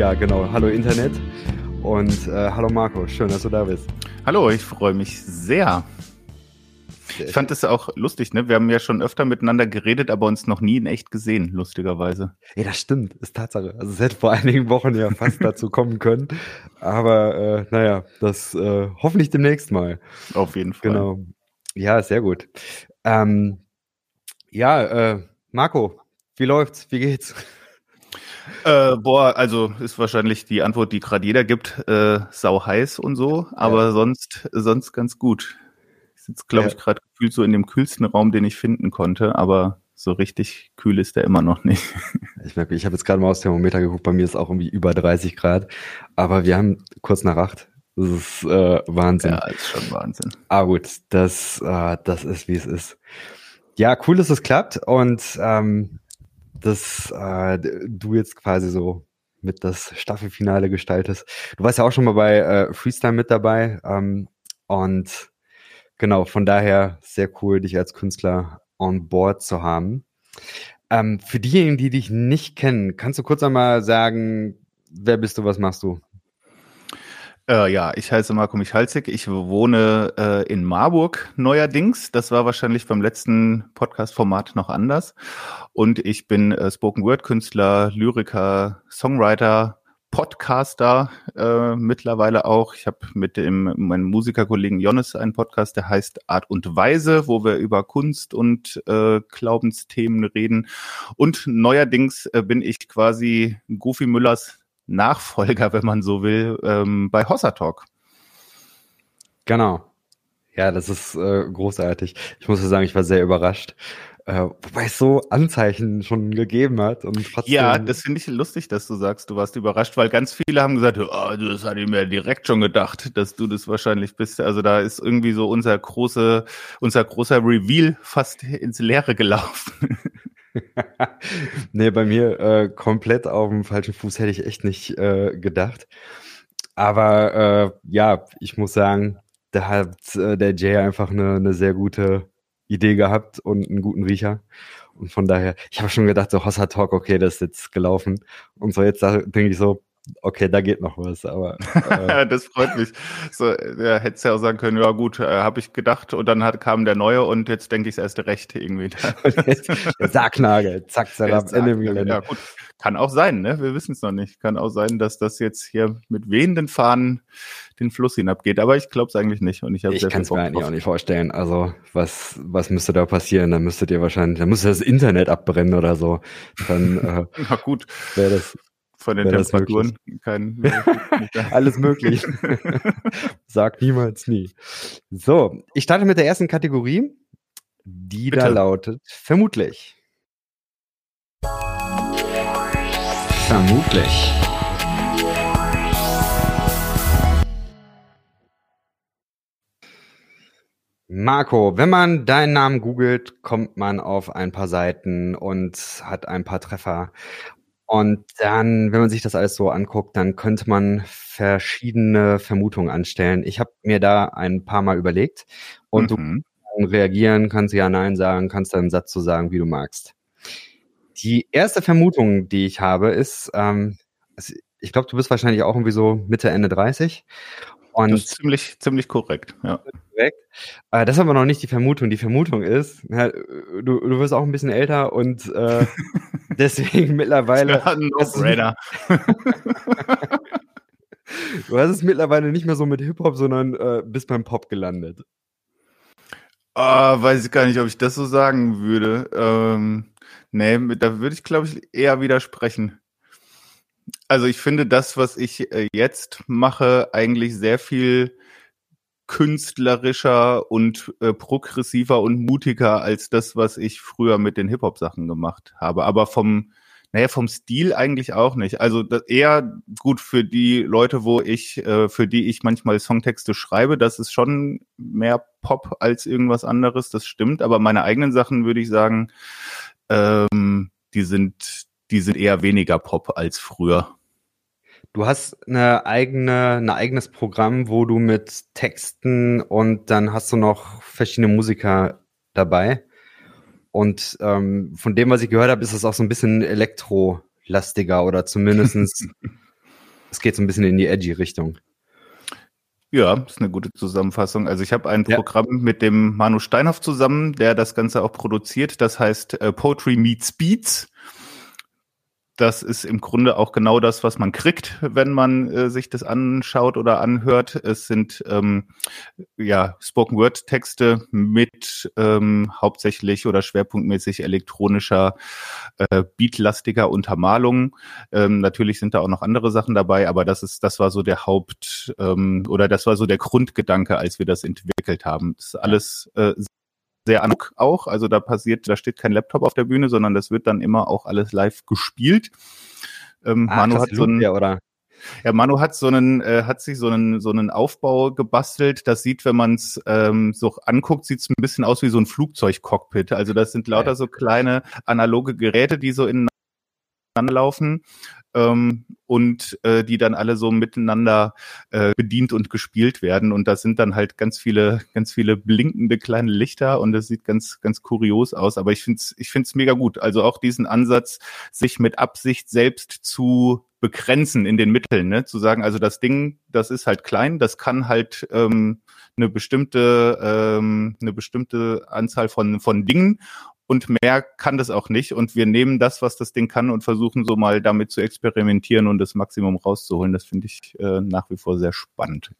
ja, genau. Hallo Internet und äh, hallo Marco. Schön, dass du da bist. Hallo, ich freue mich sehr. Ich fand es auch lustig, ne? Wir haben ja schon öfter miteinander geredet, aber uns noch nie in echt gesehen, lustigerweise. Ja, das stimmt, ist Tatsache. Also es hätte vor einigen Wochen ja fast dazu kommen können. Aber äh, naja, das äh, hoffentlich demnächst mal. Auf jeden Fall. Genau. Ja, sehr gut. Ähm, ja, äh, Marco, wie läuft's? Wie geht's? Äh, boah, also ist wahrscheinlich die Antwort, die gerade jeder gibt, äh, sau heiß und so, aber ja. sonst, sonst ganz gut. Ich sitze, glaube ja. ich, gerade gefühlt so in dem kühlsten Raum, den ich finden konnte, aber so richtig kühl ist der immer noch nicht. Ich merke, ich habe jetzt gerade mal aufs Thermometer geguckt, bei mir ist auch irgendwie über 30 Grad, aber wir haben kurz nach acht. Das ist äh, Wahnsinn. Ja, ist schon Wahnsinn. Ah gut, das, äh, das ist, wie es ist. Ja, cool, dass es klappt und ähm, dass äh, du jetzt quasi so mit das Staffelfinale gestaltest. Du warst ja auch schon mal bei äh, Freestyle mit dabei ähm, und genau, von daher sehr cool, dich als Künstler on board zu haben. Ähm, für diejenigen, die dich nicht kennen, kannst du kurz einmal sagen, wer bist du, was machst du? Äh, ja, ich heiße Marco Michalzig. Ich wohne äh, in Marburg neuerdings. Das war wahrscheinlich beim letzten Podcast-Format noch anders. Und ich bin äh, Spoken-Word-Künstler, Lyriker, Songwriter, Podcaster äh, mittlerweile auch. Ich habe mit dem meinem Musikerkollegen Jonas einen Podcast, der heißt Art und Weise, wo wir über Kunst und äh, Glaubensthemen reden. Und neuerdings äh, bin ich quasi Goofy Müllers Nachfolger, wenn man so will, ähm, bei Hossa Talk. Genau. Ja, das ist äh, großartig. Ich muss sagen, ich war sehr überrascht. Äh, wobei es so Anzeichen schon gegeben hat. Und trotzdem ja, das finde ich lustig, dass du sagst, du warst überrascht, weil ganz viele haben gesagt, oh, das hatte ich mir direkt schon gedacht, dass du das wahrscheinlich bist. Also da ist irgendwie so unser große, unser großer Reveal fast ins Leere gelaufen. nee, bei mir äh, komplett auf dem falschen Fuß hätte ich echt nicht äh, gedacht. Aber äh, ja, ich muss sagen, da hat äh, der Jay einfach eine, eine sehr gute Idee gehabt und einen guten Riecher. Und von daher, ich habe schon gedacht, so Hossa Talk, okay, das ist jetzt gelaufen. Und so jetzt denke ich so, okay, da geht noch was, aber. Äh. das freut mich. So, ja, hättest ja auch sagen können, ja gut, äh, habe ich gedacht und dann hat, kam der neue und jetzt denke ich es erst recht irgendwie. der Sargnagel, zack, zack, Ende. Ja, gut. Kann auch sein, ne? Wir wissen es noch nicht. Kann auch sein, dass das jetzt hier mit wehenden Fahnen den Fluss hinabgeht. Aber ich glaube es eigentlich nicht. Und ich ich kann es mir eigentlich auch nicht vorstellen. Also was was müsste da passieren? Dann müsstet ihr wahrscheinlich, dann müsste das Internet abbrennen oder so. Dann äh, Na gut. Wäre das von den Temperaturen. Kein, Alles möglich. Sag niemals nie. So, ich starte mit der ersten Kategorie, die Bitte. da lautet vermutlich. Vermutlich. Marco, wenn man deinen Namen googelt, kommt man auf ein paar Seiten und hat ein paar Treffer. Und dann, wenn man sich das alles so anguckt, dann könnte man verschiedene Vermutungen anstellen. Ich habe mir da ein paar Mal überlegt und mhm. du reagieren, kannst ja Nein sagen, kannst einen Satz so sagen, wie du magst. Die erste Vermutung, die ich habe, ist, ähm, ich glaube, du bist wahrscheinlich auch irgendwie so Mitte, Ende 30. Und das ist ziemlich, ziemlich korrekt, ja. Korrekt. Äh, das ist aber noch nicht die Vermutung. Die Vermutung ist, ja, du, du wirst auch ein bisschen älter und äh, deswegen mittlerweile. No du hast es mittlerweile nicht mehr so mit Hip-Hop, sondern äh, bist beim Pop gelandet. Ah, weiß ich gar nicht, ob ich das so sagen würde. Ähm, nee, da würde ich, glaube ich, eher widersprechen. Also ich finde das, was ich äh, jetzt mache, eigentlich sehr viel künstlerischer und äh, progressiver und mutiger als das, was ich früher mit den Hip-Hop-Sachen gemacht habe. Aber vom, naja, vom Stil eigentlich auch nicht. Also eher gut für die Leute, wo ich, äh, für die ich manchmal Songtexte schreibe, das ist schon mehr Pop als irgendwas anderes, das stimmt. Aber meine eigenen Sachen würde ich sagen, ähm, die sind, die sind eher weniger Pop als früher. Du hast eine eigene, ein eigenes Programm, wo du mit Texten und dann hast du noch verschiedene Musiker dabei. Und ähm, von dem, was ich gehört habe, ist es auch so ein bisschen elektrolastiger oder zumindestens es geht so ein bisschen in die edgy Richtung. Ja, ist eine gute Zusammenfassung. Also ich habe ein ja. Programm mit dem Manu Steinhoff zusammen, der das Ganze auch produziert. Das heißt äh, Poetry Meets Beats das ist im Grunde auch genau das, was man kriegt, wenn man äh, sich das anschaut oder anhört. Es sind ähm, ja Spoken Word Texte mit ähm, hauptsächlich oder schwerpunktmäßig elektronischer äh, beatlastiger Untermalung. Ähm, natürlich sind da auch noch andere Sachen dabei, aber das ist das war so der Haupt ähm, oder das war so der Grundgedanke, als wir das entwickelt haben. Das ist alles äh, sehr analog auch. Also da passiert, da steht kein Laptop auf der Bühne, sondern das wird dann immer auch alles live gespielt. Ähm, ah, Manu hat so ein, oder? Ja, Manu hat so einen, äh, hat sich so einen, so einen Aufbau gebastelt. Das sieht, wenn man es ähm, so anguckt, sieht es ein bisschen aus wie so ein Flugzeugcockpit. Also das sind lauter so kleine analoge Geräte, die so ineinander laufen ähm, und äh, die dann alle so miteinander äh, bedient und gespielt werden. Und da sind dann halt ganz viele, ganz viele blinkende kleine Lichter und das sieht ganz, ganz kurios aus. Aber ich finde es ich find's mega gut. Also auch diesen Ansatz, sich mit Absicht selbst zu begrenzen in den Mitteln, ne? zu sagen, also das Ding, das ist halt klein, das kann halt ähm, eine bestimmte ähm, eine bestimmte Anzahl von von Dingen und mehr kann das auch nicht. Und wir nehmen das, was das Ding kann und versuchen so mal damit zu experimentieren und das Maximum rauszuholen. Das finde ich äh, nach wie vor sehr spannend.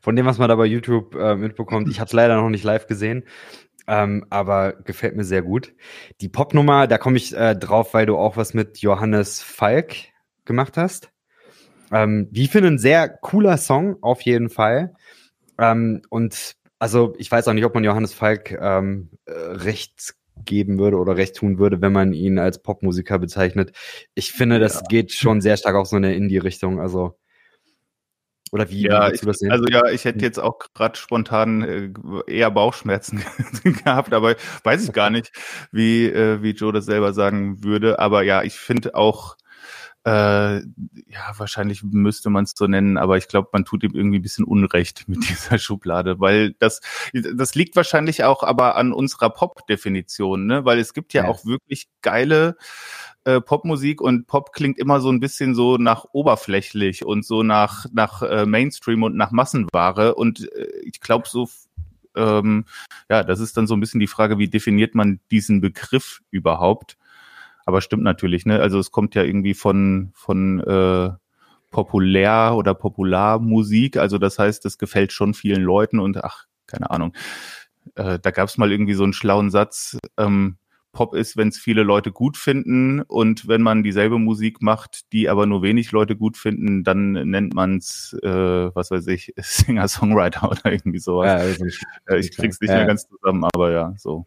Von dem, was man da bei YouTube äh, mitbekommt, ich habe es leider noch nicht live gesehen, ähm, aber gefällt mir sehr gut. Die Popnummer, da komme ich äh, drauf, weil du auch was mit Johannes Falk gemacht hast. Ähm, wie finde ein sehr cooler Song, auf jeden Fall. Ähm, und also ich weiß auch nicht, ob man Johannes Falk ähm, äh, recht geben würde oder recht tun würde, wenn man ihn als Popmusiker bezeichnet. Ich finde, das ja. geht schon sehr stark auf so eine Indie-Richtung. Also oder wie, ja, ich, Also ja, ich hätte jetzt auch gerade spontan äh, eher Bauchschmerzen gehabt, aber weiß ich gar nicht, wie, äh, wie Joe das selber sagen würde. Aber ja, ich finde auch äh, ja, wahrscheinlich müsste man es so nennen, aber ich glaube, man tut ihm irgendwie ein bisschen Unrecht mit dieser Schublade, weil das, das liegt wahrscheinlich auch aber an unserer Pop-Definition, ne? Weil es gibt ja, ja. auch wirklich geile äh, Popmusik und Pop klingt immer so ein bisschen so nach oberflächlich und so nach, nach äh, Mainstream und nach Massenware. Und äh, ich glaube, so ähm, ja, das ist dann so ein bisschen die Frage, wie definiert man diesen Begriff überhaupt? Aber stimmt natürlich, ne? Also es kommt ja irgendwie von, von äh, populär oder Popularmusik. Also das heißt, es gefällt schon vielen Leuten und ach, keine Ahnung. Äh, da gab es mal irgendwie so einen schlauen Satz. Ähm, Pop ist, wenn es viele Leute gut finden und wenn man dieselbe Musik macht, die aber nur wenig Leute gut finden, dann nennt man es, äh, was weiß ich, Singer-Songwriter oder irgendwie sowas. Ja, also ich, ich krieg's nicht ja. mehr ganz zusammen, aber ja, so.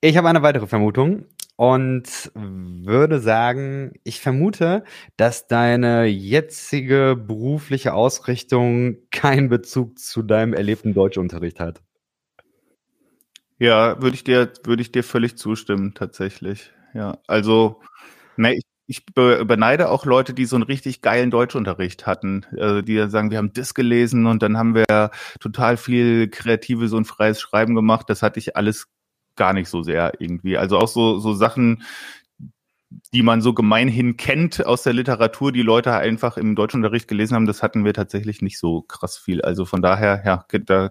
Ich habe eine weitere Vermutung und würde sagen, ich vermute, dass deine jetzige berufliche Ausrichtung keinen Bezug zu deinem erlebten Deutschunterricht hat. Ja, würde ich dir, würde ich dir völlig zustimmen, tatsächlich. Ja, also, ne, ich, ich beneide auch Leute, die so einen richtig geilen Deutschunterricht hatten, also die sagen, wir haben das gelesen und dann haben wir total viel kreatives und freies Schreiben gemacht. Das hatte ich alles gar nicht so sehr irgendwie. Also auch so, so Sachen, die man so gemeinhin kennt aus der Literatur, die Leute einfach im Deutschunterricht gelesen haben, das hatten wir tatsächlich nicht so krass viel. Also von daher, ja,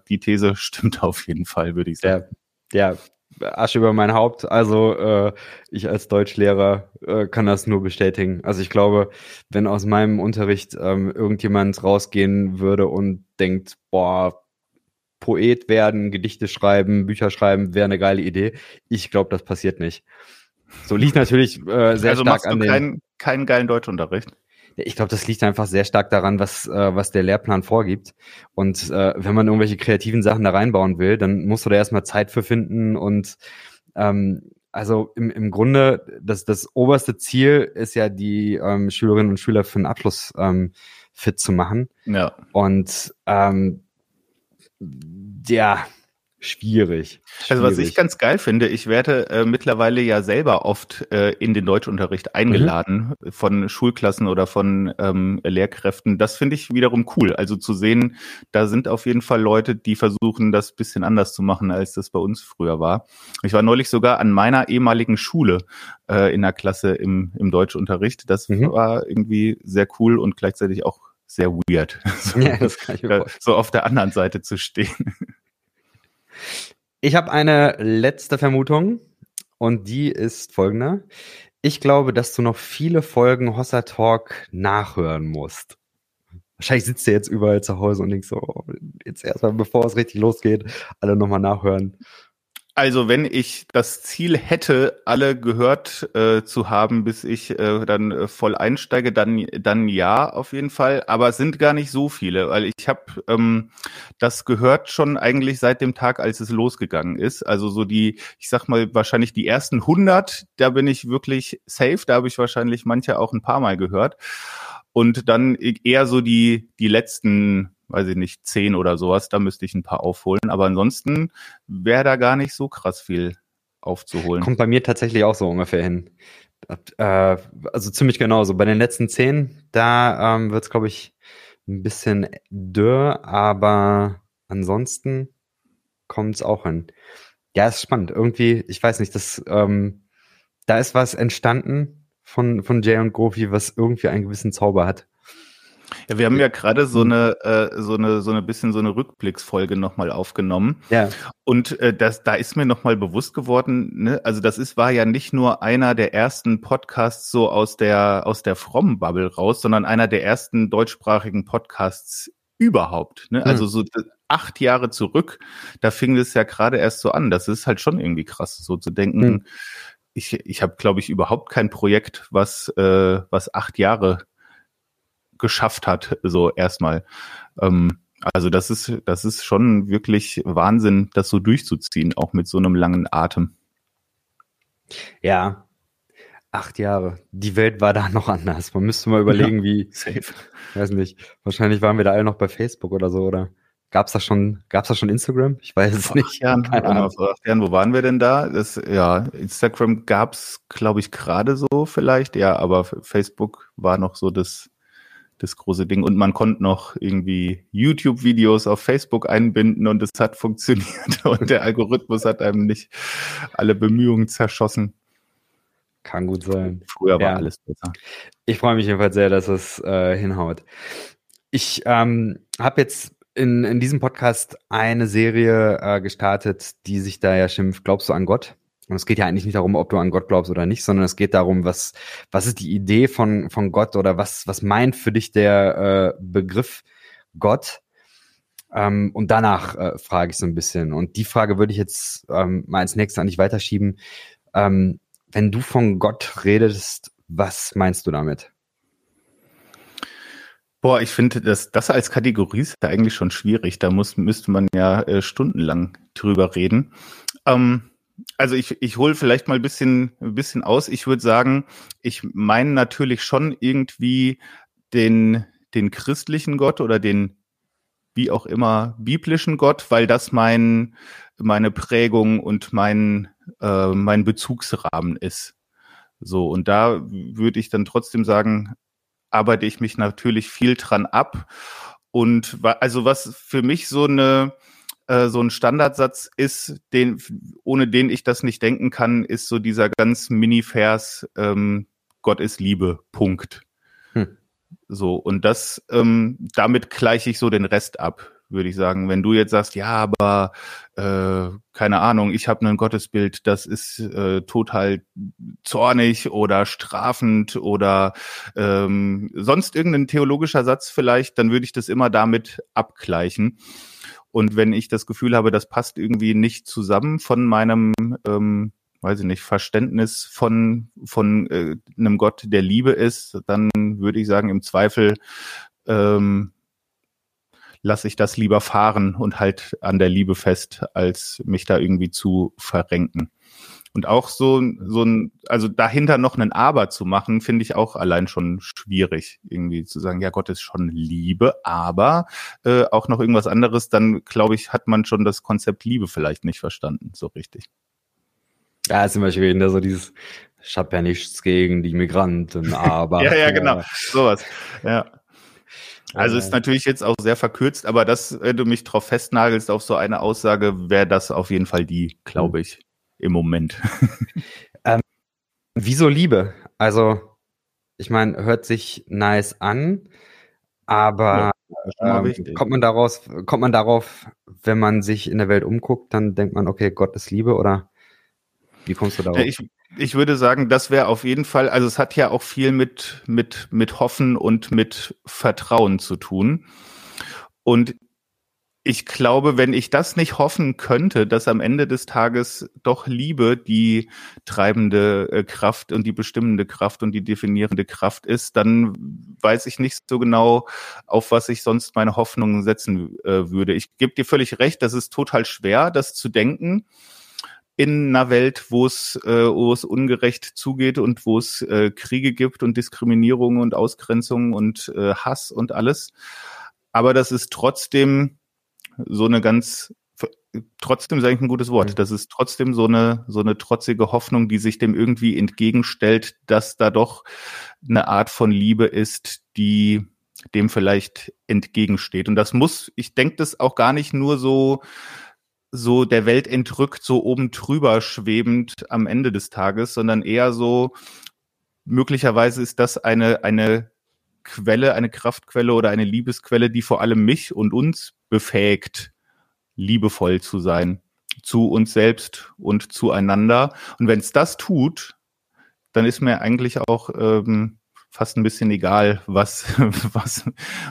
die These stimmt auf jeden Fall, würde ich sagen. Ja, ja, Asche über mein Haupt. Also äh, ich als Deutschlehrer äh, kann das nur bestätigen. Also ich glaube, wenn aus meinem Unterricht ähm, irgendjemand rausgehen würde und denkt, boah, Poet werden, Gedichte schreiben, Bücher schreiben, wäre eine geile Idee. Ich glaube, das passiert nicht. So liegt natürlich äh, sehr also stark an den. Keinen, keinen geilen Deutschunterricht. Ich glaube, das liegt einfach sehr stark daran, was, äh, was der Lehrplan vorgibt. Und äh, wenn man irgendwelche kreativen Sachen da reinbauen will, dann musst du da erstmal Zeit für finden. Und ähm, also im, im Grunde, das, das oberste Ziel ist ja, die ähm, Schülerinnen und Schüler für den Abschluss ähm, fit zu machen. Ja. Und ähm, ja, schwierig. Also was ich ganz geil finde, ich werde äh, mittlerweile ja selber oft äh, in den Deutschunterricht eingeladen mhm. von Schulklassen oder von ähm, Lehrkräften. Das finde ich wiederum cool. Also zu sehen, da sind auf jeden Fall Leute, die versuchen, das bisschen anders zu machen, als das bei uns früher war. Ich war neulich sogar an meiner ehemaligen Schule äh, in der Klasse im, im Deutschunterricht. Das mhm. war irgendwie sehr cool und gleichzeitig auch sehr weird. So, ja, mir so auf der anderen Seite zu stehen. Ich habe eine letzte Vermutung und die ist folgende. Ich glaube, dass du noch viele Folgen Hossa Talk nachhören musst. Wahrscheinlich sitzt du jetzt überall zu Hause und denkst so, jetzt erstmal, bevor es richtig losgeht, alle nochmal nachhören. Also wenn ich das Ziel hätte, alle gehört äh, zu haben, bis ich äh, dann äh, voll einsteige, dann dann ja auf jeden Fall. Aber es sind gar nicht so viele, weil ich habe ähm, das gehört schon eigentlich seit dem Tag, als es losgegangen ist. Also so die, ich sag mal wahrscheinlich die ersten 100, da bin ich wirklich safe. Da habe ich wahrscheinlich manche auch ein paar Mal gehört. Und dann eher so die die letzten weiß ich nicht, zehn oder sowas, da müsste ich ein paar aufholen. Aber ansonsten wäre da gar nicht so krass viel aufzuholen. Kommt bei mir tatsächlich auch so ungefähr hin. Äh, also ziemlich genauso. Bei den letzten zehn, da ähm, wird es, glaube ich, ein bisschen dürr, aber ansonsten kommt es auch hin. Ja, ist spannend. Irgendwie, ich weiß nicht, das, ähm, da ist was entstanden von, von Jay und Gofi, was irgendwie einen gewissen Zauber hat. Ja, wir haben ja gerade so eine, äh, so eine, so eine bisschen so eine Rückblicksfolge nochmal aufgenommen. Ja. Und äh, das, da ist mir nochmal bewusst geworden, ne, also das ist, war ja nicht nur einer der ersten Podcasts so aus der, aus der frommen Bubble raus, sondern einer der ersten deutschsprachigen Podcasts überhaupt. Ne? Mhm. Also so acht Jahre zurück, da fing es ja gerade erst so an. Das ist halt schon irgendwie krass, so zu denken. Mhm. Ich, ich habe, glaube ich, überhaupt kein Projekt, was, äh, was acht Jahre geschafft hat, so erstmal. Ähm, also das ist, das ist schon wirklich Wahnsinn, das so durchzuziehen, auch mit so einem langen Atem. Ja, acht Jahre. Die Welt war da noch anders. Man müsste mal überlegen, ja, wie. Safe. Weiß nicht. Wahrscheinlich waren wir da alle noch bei Facebook oder so, oder? Gab's da schon, gab's da schon Instagram? Ich weiß es nicht. Jahren, Keine Ahnung. Vor acht Jahren, wo waren wir denn da? Das, ja, Instagram gab's, glaube ich, gerade so vielleicht, ja, aber Facebook war noch so das das große Ding. Und man konnte noch irgendwie YouTube-Videos auf Facebook einbinden und es hat funktioniert und der Algorithmus hat einem nicht alle Bemühungen zerschossen. Kann gut sein. Früher war ja. alles besser. Ich freue mich jedenfalls sehr, dass es äh, hinhaut. Ich ähm, habe jetzt in, in diesem Podcast eine Serie äh, gestartet, die sich da ja schimpft, glaubst du an Gott? Und es geht ja eigentlich nicht darum, ob du an Gott glaubst oder nicht, sondern es geht darum, was, was ist die Idee von, von Gott oder was, was meint für dich der äh, Begriff Gott? Ähm, und danach äh, frage ich so ein bisschen. Und die Frage würde ich jetzt ähm, mal als nächstes an dich weiterschieben. Ähm, wenn du von Gott redest, was meinst du damit? Boah, ich finde, das, das als Kategorie ist ja eigentlich schon schwierig. Da muss, müsste man ja äh, stundenlang drüber reden. Ähm, also ich, ich hole vielleicht mal ein bisschen, ein bisschen aus. Ich würde sagen, ich meine natürlich schon irgendwie den, den christlichen Gott oder den wie auch immer biblischen Gott, weil das mein, meine Prägung und mein, äh, mein Bezugsrahmen ist. So, und da würde ich dann trotzdem sagen, arbeite ich mich natürlich viel dran ab. Und also was für mich so eine, äh, so ein Standardsatz ist, den, ohne den ich das nicht denken kann, ist so dieser ganz Mini-Vers, ähm, Gott ist Liebe, Punkt. Hm. So, und das, ähm, damit gleiche ich so den Rest ab, würde ich sagen. Wenn du jetzt sagst, ja, aber äh, keine Ahnung, ich habe ein Gottesbild, das ist äh, total zornig oder strafend oder ähm, sonst irgendein theologischer Satz vielleicht, dann würde ich das immer damit abgleichen. Und wenn ich das Gefühl habe, das passt irgendwie nicht zusammen von meinem, ähm, weiß ich nicht, Verständnis von, von äh, einem Gott, der Liebe ist, dann würde ich sagen, im Zweifel ähm, lasse ich das lieber fahren und halt an der Liebe fest, als mich da irgendwie zu verrenken. Und auch so, so ein, also dahinter noch einen Aber zu machen, finde ich auch allein schon schwierig, irgendwie zu sagen, ja, Gott ist schon Liebe, aber äh, auch noch irgendwas anderes, dann glaube ich, hat man schon das Konzept Liebe vielleicht nicht verstanden, so richtig. Ja, ist immer schön, so dieses, ich habe ja nichts gegen die Migranten, aber. ja, ja, genau, sowas, ja. Also ist natürlich jetzt auch sehr verkürzt, aber das, wenn du mich drauf festnagelst auf so eine Aussage, wäre das auf jeden Fall die, glaube ich im Moment. ähm, wieso Liebe? Also, ich meine, hört sich nice an, aber ja, ähm, kommt man daraus, kommt man darauf, wenn man sich in der Welt umguckt, dann denkt man, okay, Gott ist Liebe oder wie kommst du darauf? Ich, ich würde sagen, das wäre auf jeden Fall, also es hat ja auch viel mit, mit, mit Hoffen und mit Vertrauen zu tun. Und ich glaube, wenn ich das nicht hoffen könnte, dass am Ende des Tages doch Liebe die treibende äh, Kraft und die bestimmende Kraft und die definierende Kraft ist, dann weiß ich nicht so genau, auf was ich sonst meine Hoffnungen setzen äh, würde. Ich gebe dir völlig recht, das ist total schwer, das zu denken in einer Welt, wo es, äh, wo es ungerecht zugeht und wo es äh, Kriege gibt und Diskriminierung und Ausgrenzung und äh, Hass und alles. Aber das ist trotzdem so eine ganz trotzdem sage ich ein gutes Wort. Das ist trotzdem so eine so eine trotzige Hoffnung, die sich dem irgendwie entgegenstellt, dass da doch eine Art von Liebe ist, die dem vielleicht entgegensteht. Und das muss, ich denke, das auch gar nicht nur so so der Welt entrückt, so oben drüber schwebend am Ende des Tages, sondern eher so möglicherweise ist das eine eine Quelle, eine Kraftquelle oder eine Liebesquelle, die vor allem mich und uns befähigt, liebevoll zu sein zu uns selbst und zueinander. Und wenn es das tut, dann ist mir eigentlich auch ähm, fast ein bisschen egal, was was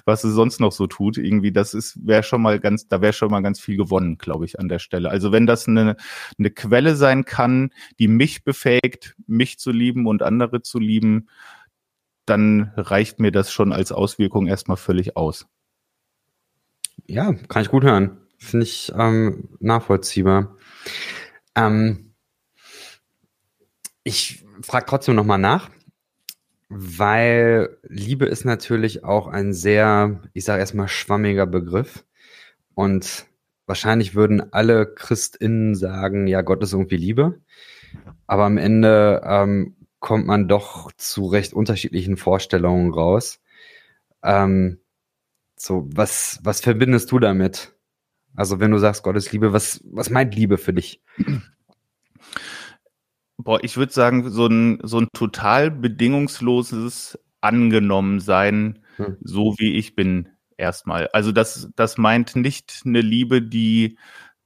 was es sonst noch so tut. Irgendwie, das ist wäre schon mal ganz, da wäre schon mal ganz viel gewonnen, glaube ich, an der Stelle. Also wenn das eine eine Quelle sein kann, die mich befähigt, mich zu lieben und andere zu lieben, dann reicht mir das schon als Auswirkung erstmal völlig aus. Ja, kann ich gut hören. Finde ich ähm, nachvollziehbar. Ähm, ich frage trotzdem nochmal nach, weil Liebe ist natürlich auch ein sehr, ich sage erstmal, schwammiger Begriff. Und wahrscheinlich würden alle ChristInnen sagen, ja, Gott ist irgendwie Liebe. Aber am Ende ähm, kommt man doch zu recht unterschiedlichen Vorstellungen raus. Ähm, so, was, was verbindest du damit? Also, wenn du sagst, Gottes Liebe, was, was meint Liebe für dich? Boah, ich würde sagen, so ein, so ein total bedingungsloses Angenommensein, hm. so wie ich bin, erstmal. Also, das, das meint nicht eine Liebe, die,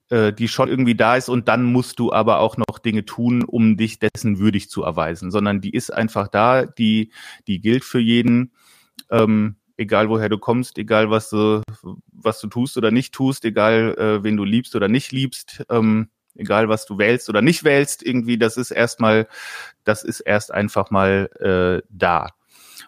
äh, die schon irgendwie da ist und dann musst du aber auch noch Dinge tun, um dich dessen würdig zu erweisen, sondern die ist einfach da, die, die gilt für jeden. Ähm, egal woher du kommst, egal was du, was du tust oder nicht tust, egal äh, wen du liebst oder nicht liebst, ähm, egal was du wählst oder nicht wählst, irgendwie, das ist erstmal, das ist erst einfach mal äh, da.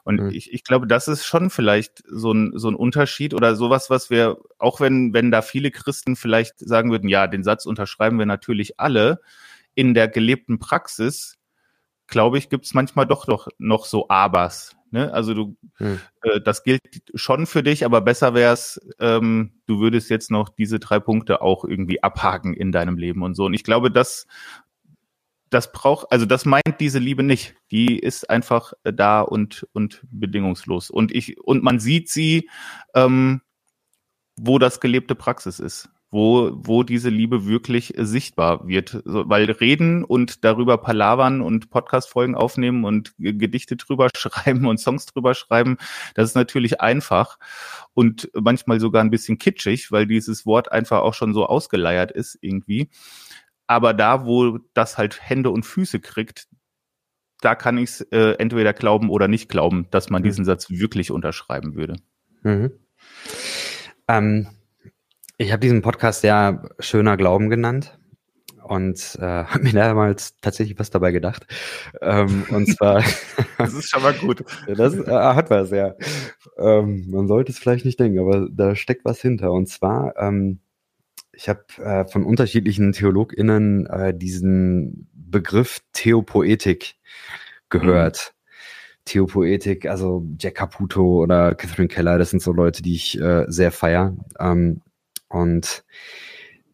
Und mhm. ich, ich glaube, das ist schon vielleicht so ein, so ein Unterschied oder sowas, was wir, auch wenn, wenn da viele Christen vielleicht sagen würden, ja, den Satz unterschreiben wir natürlich alle, in der gelebten Praxis, glaube ich, gibt es manchmal doch doch noch so Abers, Ne? Also du, hm. äh, das gilt schon für dich, aber besser wäre es, ähm, du würdest jetzt noch diese drei Punkte auch irgendwie abhaken in deinem Leben und so. Und ich glaube, das, das braucht, also das meint diese Liebe nicht. Die ist einfach äh, da und und bedingungslos. Und ich und man sieht sie, ähm, wo das gelebte Praxis ist wo, wo diese Liebe wirklich sichtbar wird. So, weil reden und darüber palavern und Podcast-Folgen aufnehmen und Gedichte drüber schreiben und Songs drüber schreiben, das ist natürlich einfach und manchmal sogar ein bisschen kitschig, weil dieses Wort einfach auch schon so ausgeleiert ist irgendwie. Aber da, wo das halt Hände und Füße kriegt, da kann ich es äh, entweder glauben oder nicht glauben, dass man mhm. diesen Satz wirklich unterschreiben würde. Mhm. Ähm, ich habe diesen Podcast ja schöner Glauben genannt und äh, habe mir damals tatsächlich was dabei gedacht. Ähm, und zwar. das ist schon mal gut. das äh, hat was, ja. Ähm, man sollte es vielleicht nicht denken, aber da steckt was hinter. Und zwar, ähm, Ich habe äh, von unterschiedlichen TheologInnen äh, diesen Begriff Theopoetik gehört. Mhm. Theopoetik, also Jack Caputo oder Catherine Keller, das sind so Leute, die ich äh, sehr feier. Ähm, und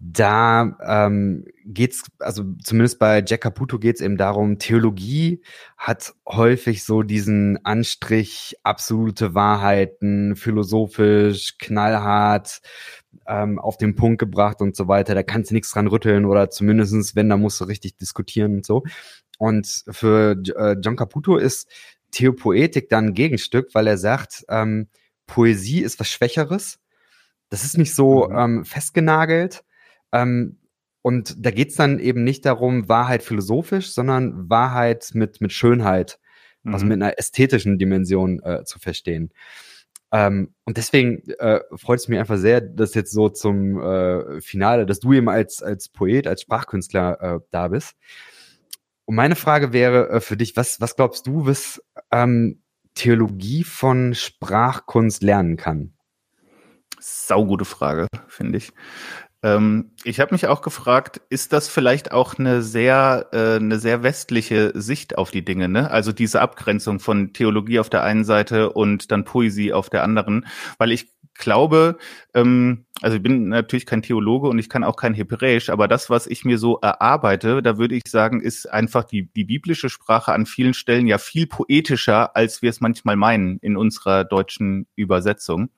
da ähm, geht's, also zumindest bei Jack Caputo geht's eben darum, Theologie hat häufig so diesen Anstrich, absolute Wahrheiten, philosophisch, knallhart, ähm, auf den Punkt gebracht und so weiter. Da kannst du nichts dran rütteln oder zumindestens, wenn, da musst du richtig diskutieren und so. Und für äh, John Caputo ist Theopoetik dann ein Gegenstück, weil er sagt, ähm, Poesie ist was Schwächeres. Das ist nicht so mhm. ähm, festgenagelt ähm, und da geht's dann eben nicht darum, Wahrheit philosophisch, sondern Wahrheit mit, mit Schönheit, also mhm. also mit einer ästhetischen Dimension äh, zu verstehen. Ähm, und deswegen äh, freut es mich einfach sehr, dass jetzt so zum äh, Finale, dass du eben als, als Poet, als Sprachkünstler äh, da bist. Und meine Frage wäre äh, für dich, was, was glaubst du, was ähm, Theologie von Sprachkunst lernen kann? Saugute Frage, finde ich. Ähm, ich habe mich auch gefragt, ist das vielleicht auch eine sehr, äh, eine sehr westliche Sicht auf die Dinge, ne? Also diese Abgrenzung von Theologie auf der einen Seite und dann Poesie auf der anderen, weil ich glaube, ähm, also ich bin natürlich kein Theologe und ich kann auch kein Hebräisch, aber das, was ich mir so erarbeite, da würde ich sagen, ist einfach die, die biblische Sprache an vielen Stellen ja viel poetischer, als wir es manchmal meinen in unserer deutschen Übersetzung.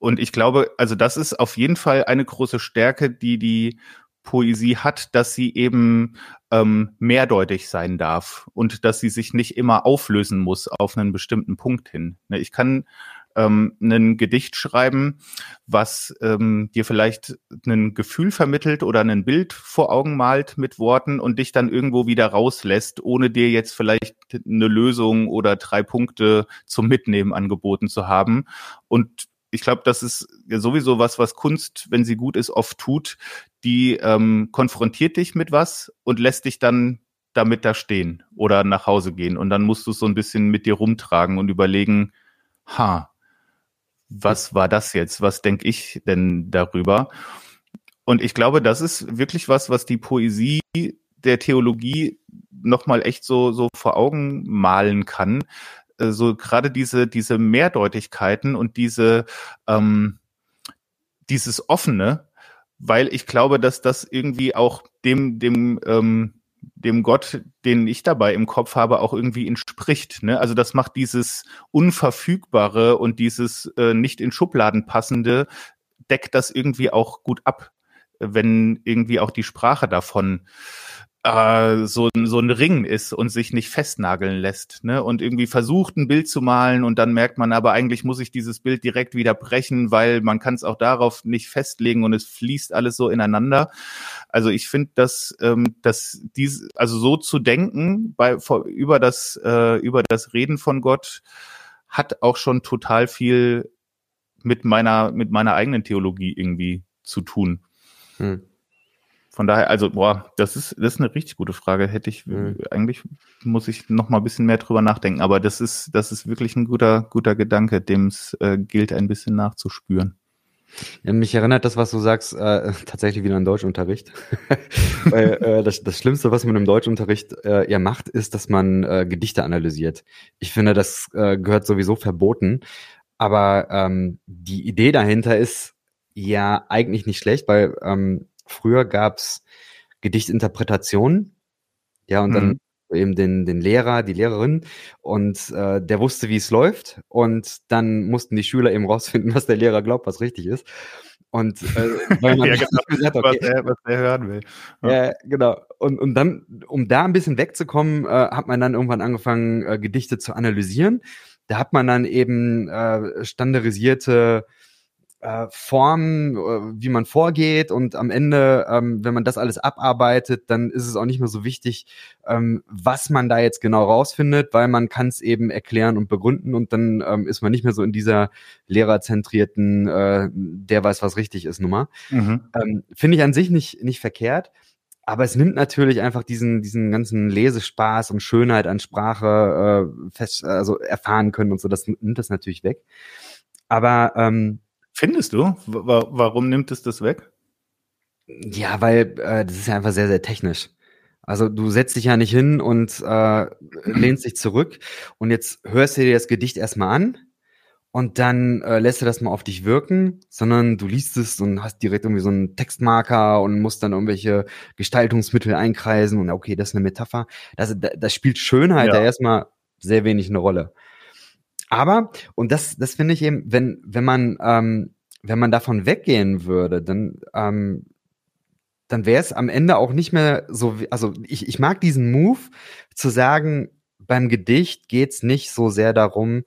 Und ich glaube, also das ist auf jeden Fall eine große Stärke, die die Poesie hat, dass sie eben ähm, mehrdeutig sein darf und dass sie sich nicht immer auflösen muss auf einen bestimmten Punkt hin. Ne, ich kann ähm, ein Gedicht schreiben, was ähm, dir vielleicht ein Gefühl vermittelt oder ein Bild vor Augen malt mit Worten und dich dann irgendwo wieder rauslässt, ohne dir jetzt vielleicht eine Lösung oder drei Punkte zum Mitnehmen angeboten zu haben. Und ich glaube, das ist ja sowieso was, was Kunst, wenn sie gut ist, oft tut. Die ähm, konfrontiert dich mit was und lässt dich dann damit da stehen oder nach Hause gehen. Und dann musst du es so ein bisschen mit dir rumtragen und überlegen, ha, was war das jetzt? Was denke ich denn darüber? Und ich glaube, das ist wirklich was, was die Poesie der Theologie nochmal echt so, so vor Augen malen kann, so gerade diese, diese Mehrdeutigkeiten und diese, ähm, dieses Offene, weil ich glaube, dass das irgendwie auch dem, dem, ähm, dem Gott, den ich dabei im Kopf habe, auch irgendwie entspricht. Ne? Also das macht dieses Unverfügbare und dieses äh, nicht in Schubladen passende, deckt das irgendwie auch gut ab, wenn irgendwie auch die Sprache davon äh, so, so ein Ring ist und sich nicht festnageln lässt, ne? Und irgendwie versucht, ein Bild zu malen und dann merkt man, aber eigentlich muss ich dieses Bild direkt wieder brechen, weil man kann es auch darauf nicht festlegen und es fließt alles so ineinander. Also ich finde, dass, ähm, dass dies, also so zu denken bei, vor, über das, äh, über das Reden von Gott hat auch schon total viel mit meiner, mit meiner eigenen Theologie irgendwie zu tun. Hm. Von daher, also, boah, das ist, das ist eine richtig gute Frage. Hätte ich, mhm. eigentlich muss ich noch mal ein bisschen mehr drüber nachdenken. Aber das ist, das ist wirklich ein guter, guter Gedanke, dem es äh, gilt, ein bisschen nachzuspüren. Ja, mich erinnert das, was du sagst, äh, tatsächlich wieder an Deutschunterricht. Weil, äh, das, das Schlimmste, was man im Deutschunterricht äh, ja macht, ist, dass man äh, Gedichte analysiert. Ich finde, das äh, gehört sowieso verboten. Aber ähm, die Idee dahinter ist ja eigentlich nicht schlecht, weil ähm, früher gab's Gedichtinterpretationen, ja, und mhm. dann eben den, den Lehrer, die Lehrerin und äh, der wusste, wie es läuft und dann mussten die Schüler eben rausfinden, was der Lehrer glaubt, was richtig ist. Und äh, weil man ja, genau, gesagt, okay, was, er, was er hören will. Ja, ja genau. Und, und dann, um da ein bisschen wegzukommen, äh, hat man dann irgendwann angefangen, äh, Gedichte zu analysieren. Da hat man dann eben äh, standardisierte äh, Formen, äh, wie man vorgeht und am Ende, ähm, wenn man das alles abarbeitet, dann ist es auch nicht mehr so wichtig, ähm, was man da jetzt genau rausfindet, weil man kann es eben erklären und begründen und dann ähm, ist man nicht mehr so in dieser lehrerzentrierten, äh, der weiß, was richtig ist, Nummer. Mhm. Ähm, Finde ich an sich nicht, nicht verkehrt. Aber es nimmt natürlich einfach diesen, diesen ganzen Lesespaß und Schönheit an Sprache äh, fest, also erfahren können und so, das nimmt das natürlich weg. Aber ähm, Findest du? W warum nimmt es das weg? Ja, weil äh, das ist ja einfach sehr, sehr technisch. Also du setzt dich ja nicht hin und äh, lehnst dich zurück und jetzt hörst du dir das Gedicht erstmal an und dann äh, lässt du das mal auf dich wirken, sondern du liest es und hast direkt irgendwie so einen Textmarker und musst dann irgendwelche Gestaltungsmittel einkreisen und okay, das ist eine Metapher. Das, das spielt Schönheit ja, ja erstmal sehr wenig eine Rolle. Aber, und das, das finde ich eben, wenn, wenn man, ähm, wenn man davon weggehen würde, dann, ähm, dann wäre es am Ende auch nicht mehr so, also ich, ich mag diesen Move zu sagen, beim Gedicht geht's nicht so sehr darum,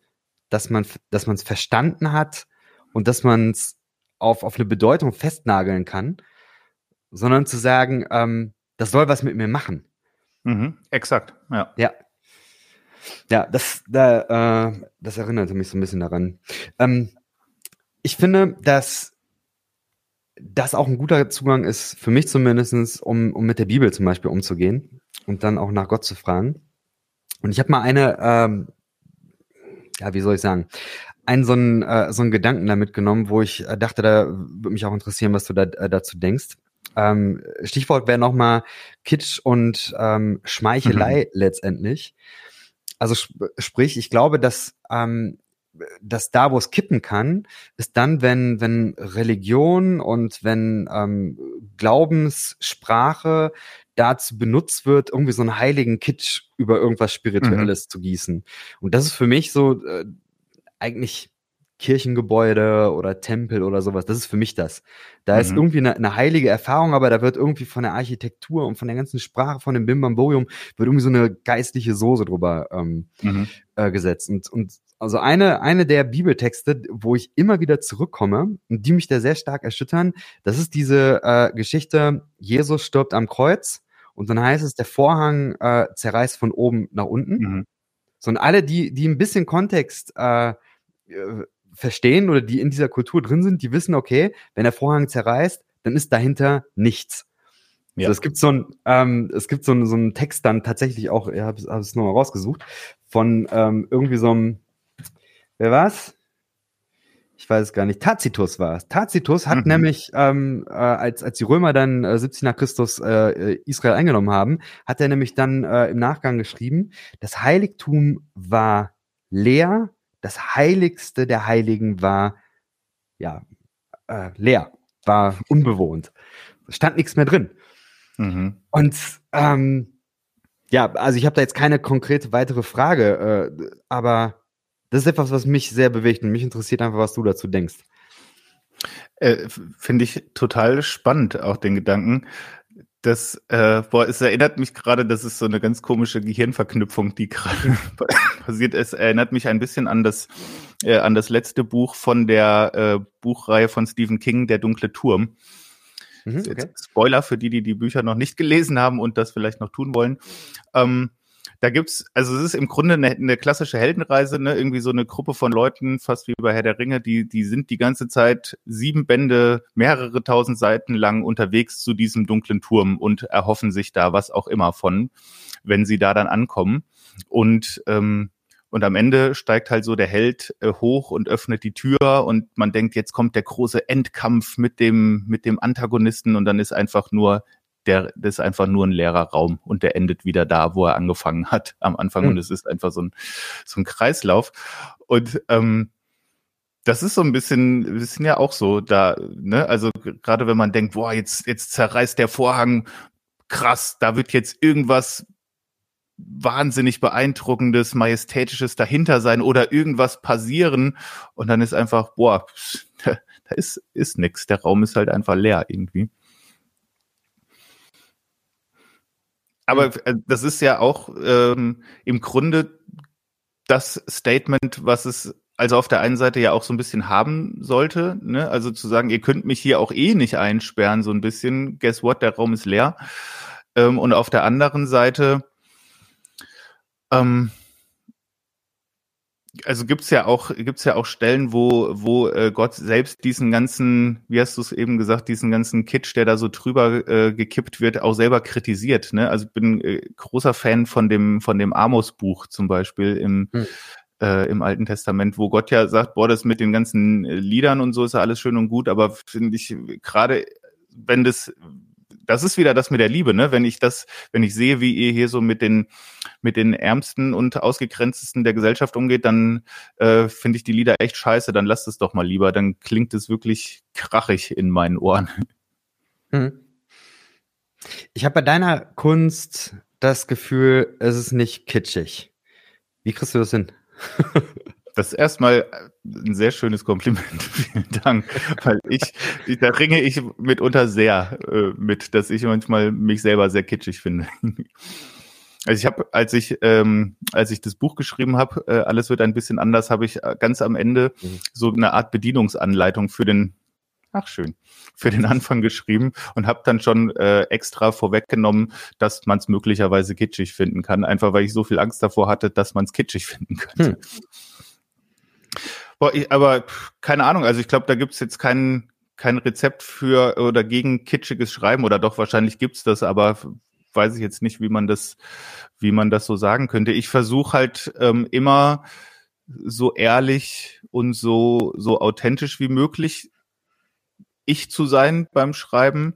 dass man dass man es verstanden hat und dass man es auf, auf eine Bedeutung festnageln kann, sondern zu sagen, ähm, das soll was mit mir machen. Mhm, exakt, ja. Ja. Ja, das, da, äh, das erinnerte mich so ein bisschen daran. Ähm, ich finde, dass das auch ein guter Zugang ist, für mich zumindestens, um, um mit der Bibel zum Beispiel umzugehen und dann auch nach Gott zu fragen. Und ich habe mal eine ähm, ja, wie soll ich sagen, einen so einen, äh, so einen Gedanken da mitgenommen, wo ich äh, dachte, da würde mich auch interessieren, was du da, äh, dazu denkst. Ähm, Stichwort wäre nochmal Kitsch und ähm, Schmeichelei mhm. letztendlich. Also sp sprich, ich glaube, dass ähm, dass da, wo es kippen kann, ist dann, wenn, wenn Religion und wenn ähm, Glaubenssprache dazu benutzt wird, irgendwie so einen heiligen Kitsch über irgendwas Spirituelles mhm. zu gießen. Und das ist für mich so äh, eigentlich Kirchengebäude oder Tempel oder sowas. Das ist für mich das. Da mhm. ist irgendwie eine, eine, heilige Erfahrung, aber da wird irgendwie von der Architektur und von der ganzen Sprache, von dem Bimbamborium, wird irgendwie so eine geistliche Soße drüber ähm, mhm. äh, gesetzt. Und, und also eine, eine der Bibeltexte, wo ich immer wieder zurückkomme und die mich da sehr stark erschüttern, das ist diese äh, Geschichte, Jesus stirbt am Kreuz und dann heißt es, der Vorhang äh, zerreißt von oben nach unten. Mhm. So, und alle, die, die ein bisschen Kontext äh, äh, verstehen oder die in dieser Kultur drin sind, die wissen, okay, wenn der Vorhang zerreißt, dann ist dahinter nichts. Ja. Also es gibt so ein, ähm, es gibt so, ein, so einen Text dann tatsächlich auch, ich habe hab es nochmal rausgesucht, von ähm, irgendwie so einem, wer war's? ich weiß es gar nicht, Tacitus war es. Tacitus hat mhm. nämlich, ähm, äh, als, als die Römer dann äh, 17 nach Christus äh, äh, Israel eingenommen haben, hat er nämlich dann äh, im Nachgang geschrieben, das Heiligtum war leer, das Heiligste der Heiligen war ja äh, leer, war unbewohnt. Stand nichts mehr drin. Mhm. Und ähm, ja, also ich habe da jetzt keine konkrete weitere Frage, äh, aber das ist etwas, was mich sehr bewegt und mich interessiert einfach, was du dazu denkst. Äh, Finde ich total spannend, auch den Gedanken. Das, äh, boah, es erinnert mich gerade, das ist so eine ganz komische Gehirnverknüpfung, die gerade passiert ist. Erinnert mich ein bisschen an das, äh, an das letzte Buch von der äh, Buchreihe von Stephen King, Der dunkle Turm. Mhm, okay. Spoiler für die, die die Bücher noch nicht gelesen haben und das vielleicht noch tun wollen. Ähm, da gibt's, also es ist im Grunde eine, eine, klassische Heldenreise, ne? Irgendwie so eine Gruppe von Leuten, fast wie bei Herr der Ringe, die, die sind die ganze Zeit sieben Bände, mehrere tausend Seiten lang unterwegs zu diesem dunklen Turm und erhoffen sich da was auch immer von, wenn sie da dann ankommen. Und ähm, und am Ende steigt halt so der Held äh, hoch und öffnet die Tür und man denkt, jetzt kommt der große Endkampf mit dem, mit dem Antagonisten und dann ist einfach nur der das ist einfach nur ein leerer Raum und der endet wieder da, wo er angefangen hat am Anfang. Mhm. Und es ist einfach so ein, so ein Kreislauf. Und ähm, das ist so ein bisschen, wir sind ja auch so da, ne? Also gerade wenn man denkt, boah, jetzt, jetzt zerreißt der Vorhang, krass, da wird jetzt irgendwas wahnsinnig beeindruckendes, majestätisches dahinter sein oder irgendwas passieren und dann ist einfach, boah, da ist, ist nix. Der Raum ist halt einfach leer irgendwie. Aber äh, das ist ja auch ähm, im Grunde das Statement, was es also auf der einen Seite ja auch so ein bisschen haben sollte, ne? Also zu sagen, ihr könnt mich hier auch eh nicht einsperren, so ein bisschen. Guess what? Der Raum ist leer. Ähm, und auf der anderen Seite ähm, also gibt's ja auch gibt's ja auch Stellen, wo wo äh, Gott selbst diesen ganzen, wie hast du es eben gesagt, diesen ganzen Kitsch, der da so drüber äh, gekippt wird, auch selber kritisiert. Ne? Also bin äh, großer Fan von dem von dem Amos-Buch zum Beispiel im hm. äh, im Alten Testament, wo Gott ja sagt, boah, das mit den ganzen äh, Liedern und so ist ja alles schön und gut, aber finde ich gerade, wenn das das ist wieder das mit der Liebe, ne? Wenn ich das, wenn ich sehe, wie ihr hier so mit den mit den Ärmsten und ausgegrenztesten der Gesellschaft umgeht, dann äh, finde ich die Lieder echt scheiße. Dann lasst es doch mal lieber. Dann klingt es wirklich krachig in meinen Ohren. Hm. Ich habe bei deiner Kunst das Gefühl, es ist nicht kitschig. Wie kriegst du das hin? Das ist erstmal ein sehr schönes Kompliment. Vielen Dank. Weil ich, ich da ringe ich mitunter sehr äh, mit, dass ich manchmal mich selber sehr kitschig finde. Also ich habe, als ich ähm, als ich das Buch geschrieben habe, äh, alles wird ein bisschen anders, habe ich äh, ganz am Ende mhm. so eine Art Bedienungsanleitung für den ach schön, für den Anfang geschrieben und habe dann schon äh, extra vorweggenommen, dass man es möglicherweise kitschig finden kann, einfach weil ich so viel Angst davor hatte, dass man es kitschig finden könnte. Hm. Boah, ich, aber keine Ahnung, also ich glaube, da gibt's jetzt kein, kein Rezept für oder gegen kitschiges Schreiben oder doch wahrscheinlich gibt's das, aber weiß ich jetzt nicht, wie man das, wie man das so sagen könnte. Ich versuche halt ähm, immer so ehrlich und so so authentisch wie möglich ich zu sein beim Schreiben.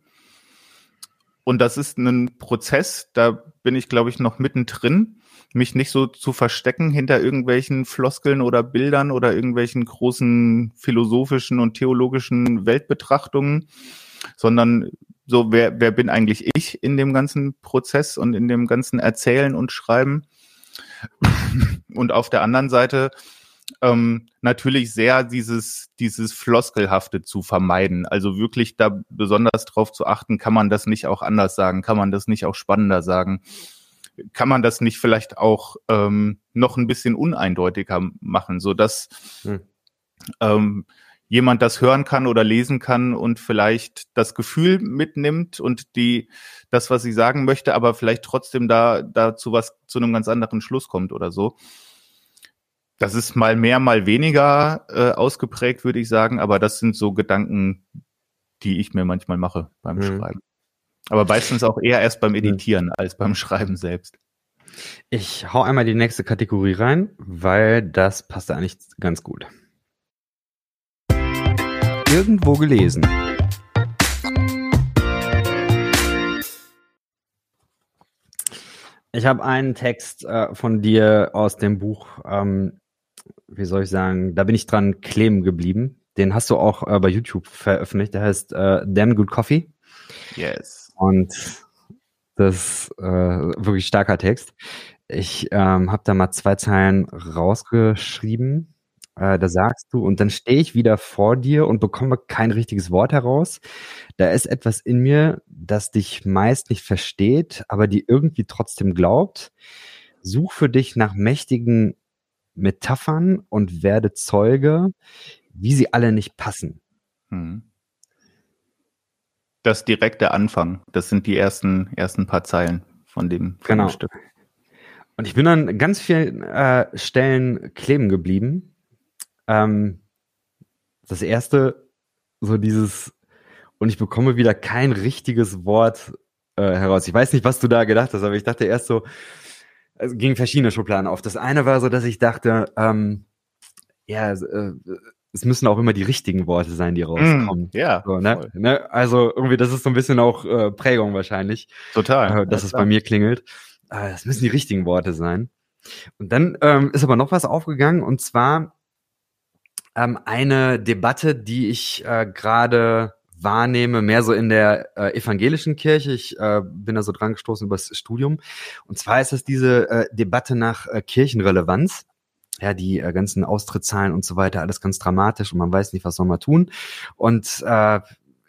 Und das ist ein Prozess, da bin ich, glaube ich, noch mittendrin mich nicht so zu verstecken hinter irgendwelchen Floskeln oder Bildern oder irgendwelchen großen philosophischen und theologischen Weltbetrachtungen, sondern so, wer, wer bin eigentlich ich in dem ganzen Prozess und in dem ganzen Erzählen und Schreiben? Und auf der anderen Seite ähm, natürlich sehr dieses, dieses Floskelhafte zu vermeiden. Also wirklich da besonders drauf zu achten, kann man das nicht auch anders sagen, kann man das nicht auch spannender sagen kann man das nicht vielleicht auch ähm, noch ein bisschen uneindeutiger machen, so dass hm. ähm, jemand das hören kann oder lesen kann und vielleicht das Gefühl mitnimmt und die das, was sie sagen möchte, aber vielleicht trotzdem da dazu was zu einem ganz anderen Schluss kommt oder so. Das ist mal mehr, mal weniger äh, ausgeprägt, würde ich sagen, aber das sind so Gedanken, die ich mir manchmal mache beim hm. Schreiben. Aber meistens auch eher erst beim Editieren als beim Schreiben selbst. Ich hau einmal die nächste Kategorie rein, weil das passt eigentlich ganz gut. Irgendwo gelesen. Ich habe einen Text äh, von dir aus dem Buch, ähm, wie soll ich sagen, da bin ich dran kleben geblieben. Den hast du auch äh, bei YouTube veröffentlicht. Der heißt äh, Damn Good Coffee. Yes. Und das ist äh, wirklich starker Text. Ich ähm, habe da mal zwei Zeilen rausgeschrieben. Äh, da sagst du, und dann stehe ich wieder vor dir und bekomme kein richtiges Wort heraus. Da ist etwas in mir, das dich meist nicht versteht, aber die irgendwie trotzdem glaubt. Such für dich nach mächtigen Metaphern und werde Zeuge, wie sie alle nicht passen. Hm das direkte Anfang. Das sind die ersten, ersten paar Zeilen von dem, von genau. dem Stück. Und ich bin an ganz vielen äh, Stellen kleben geblieben. Ähm, das erste, so dieses, und ich bekomme wieder kein richtiges Wort äh, heraus. Ich weiß nicht, was du da gedacht hast, aber ich dachte erst so, es ging verschiedene Schubladen auf. Das eine war so, dass ich dachte, ähm, ja, äh, es müssen auch immer die richtigen Worte sein, die mm, rauskommen. Mm, ja. So, ne? ne? Also irgendwie, das ist so ein bisschen auch äh, Prägung wahrscheinlich. Total. Äh, dass ja, es bei mir klingelt. Äh, es müssen die richtigen Worte sein. Und dann ähm, ist aber noch was aufgegangen und zwar ähm, eine Debatte, die ich äh, gerade wahrnehme, mehr so in der äh, evangelischen Kirche. Ich äh, bin da so dran gestoßen übers Studium. Und zwar ist es diese äh, Debatte nach äh, Kirchenrelevanz ja, die äh, ganzen Austrittszahlen und so weiter, alles ganz dramatisch und man weiß nicht, was soll man tun. Und äh,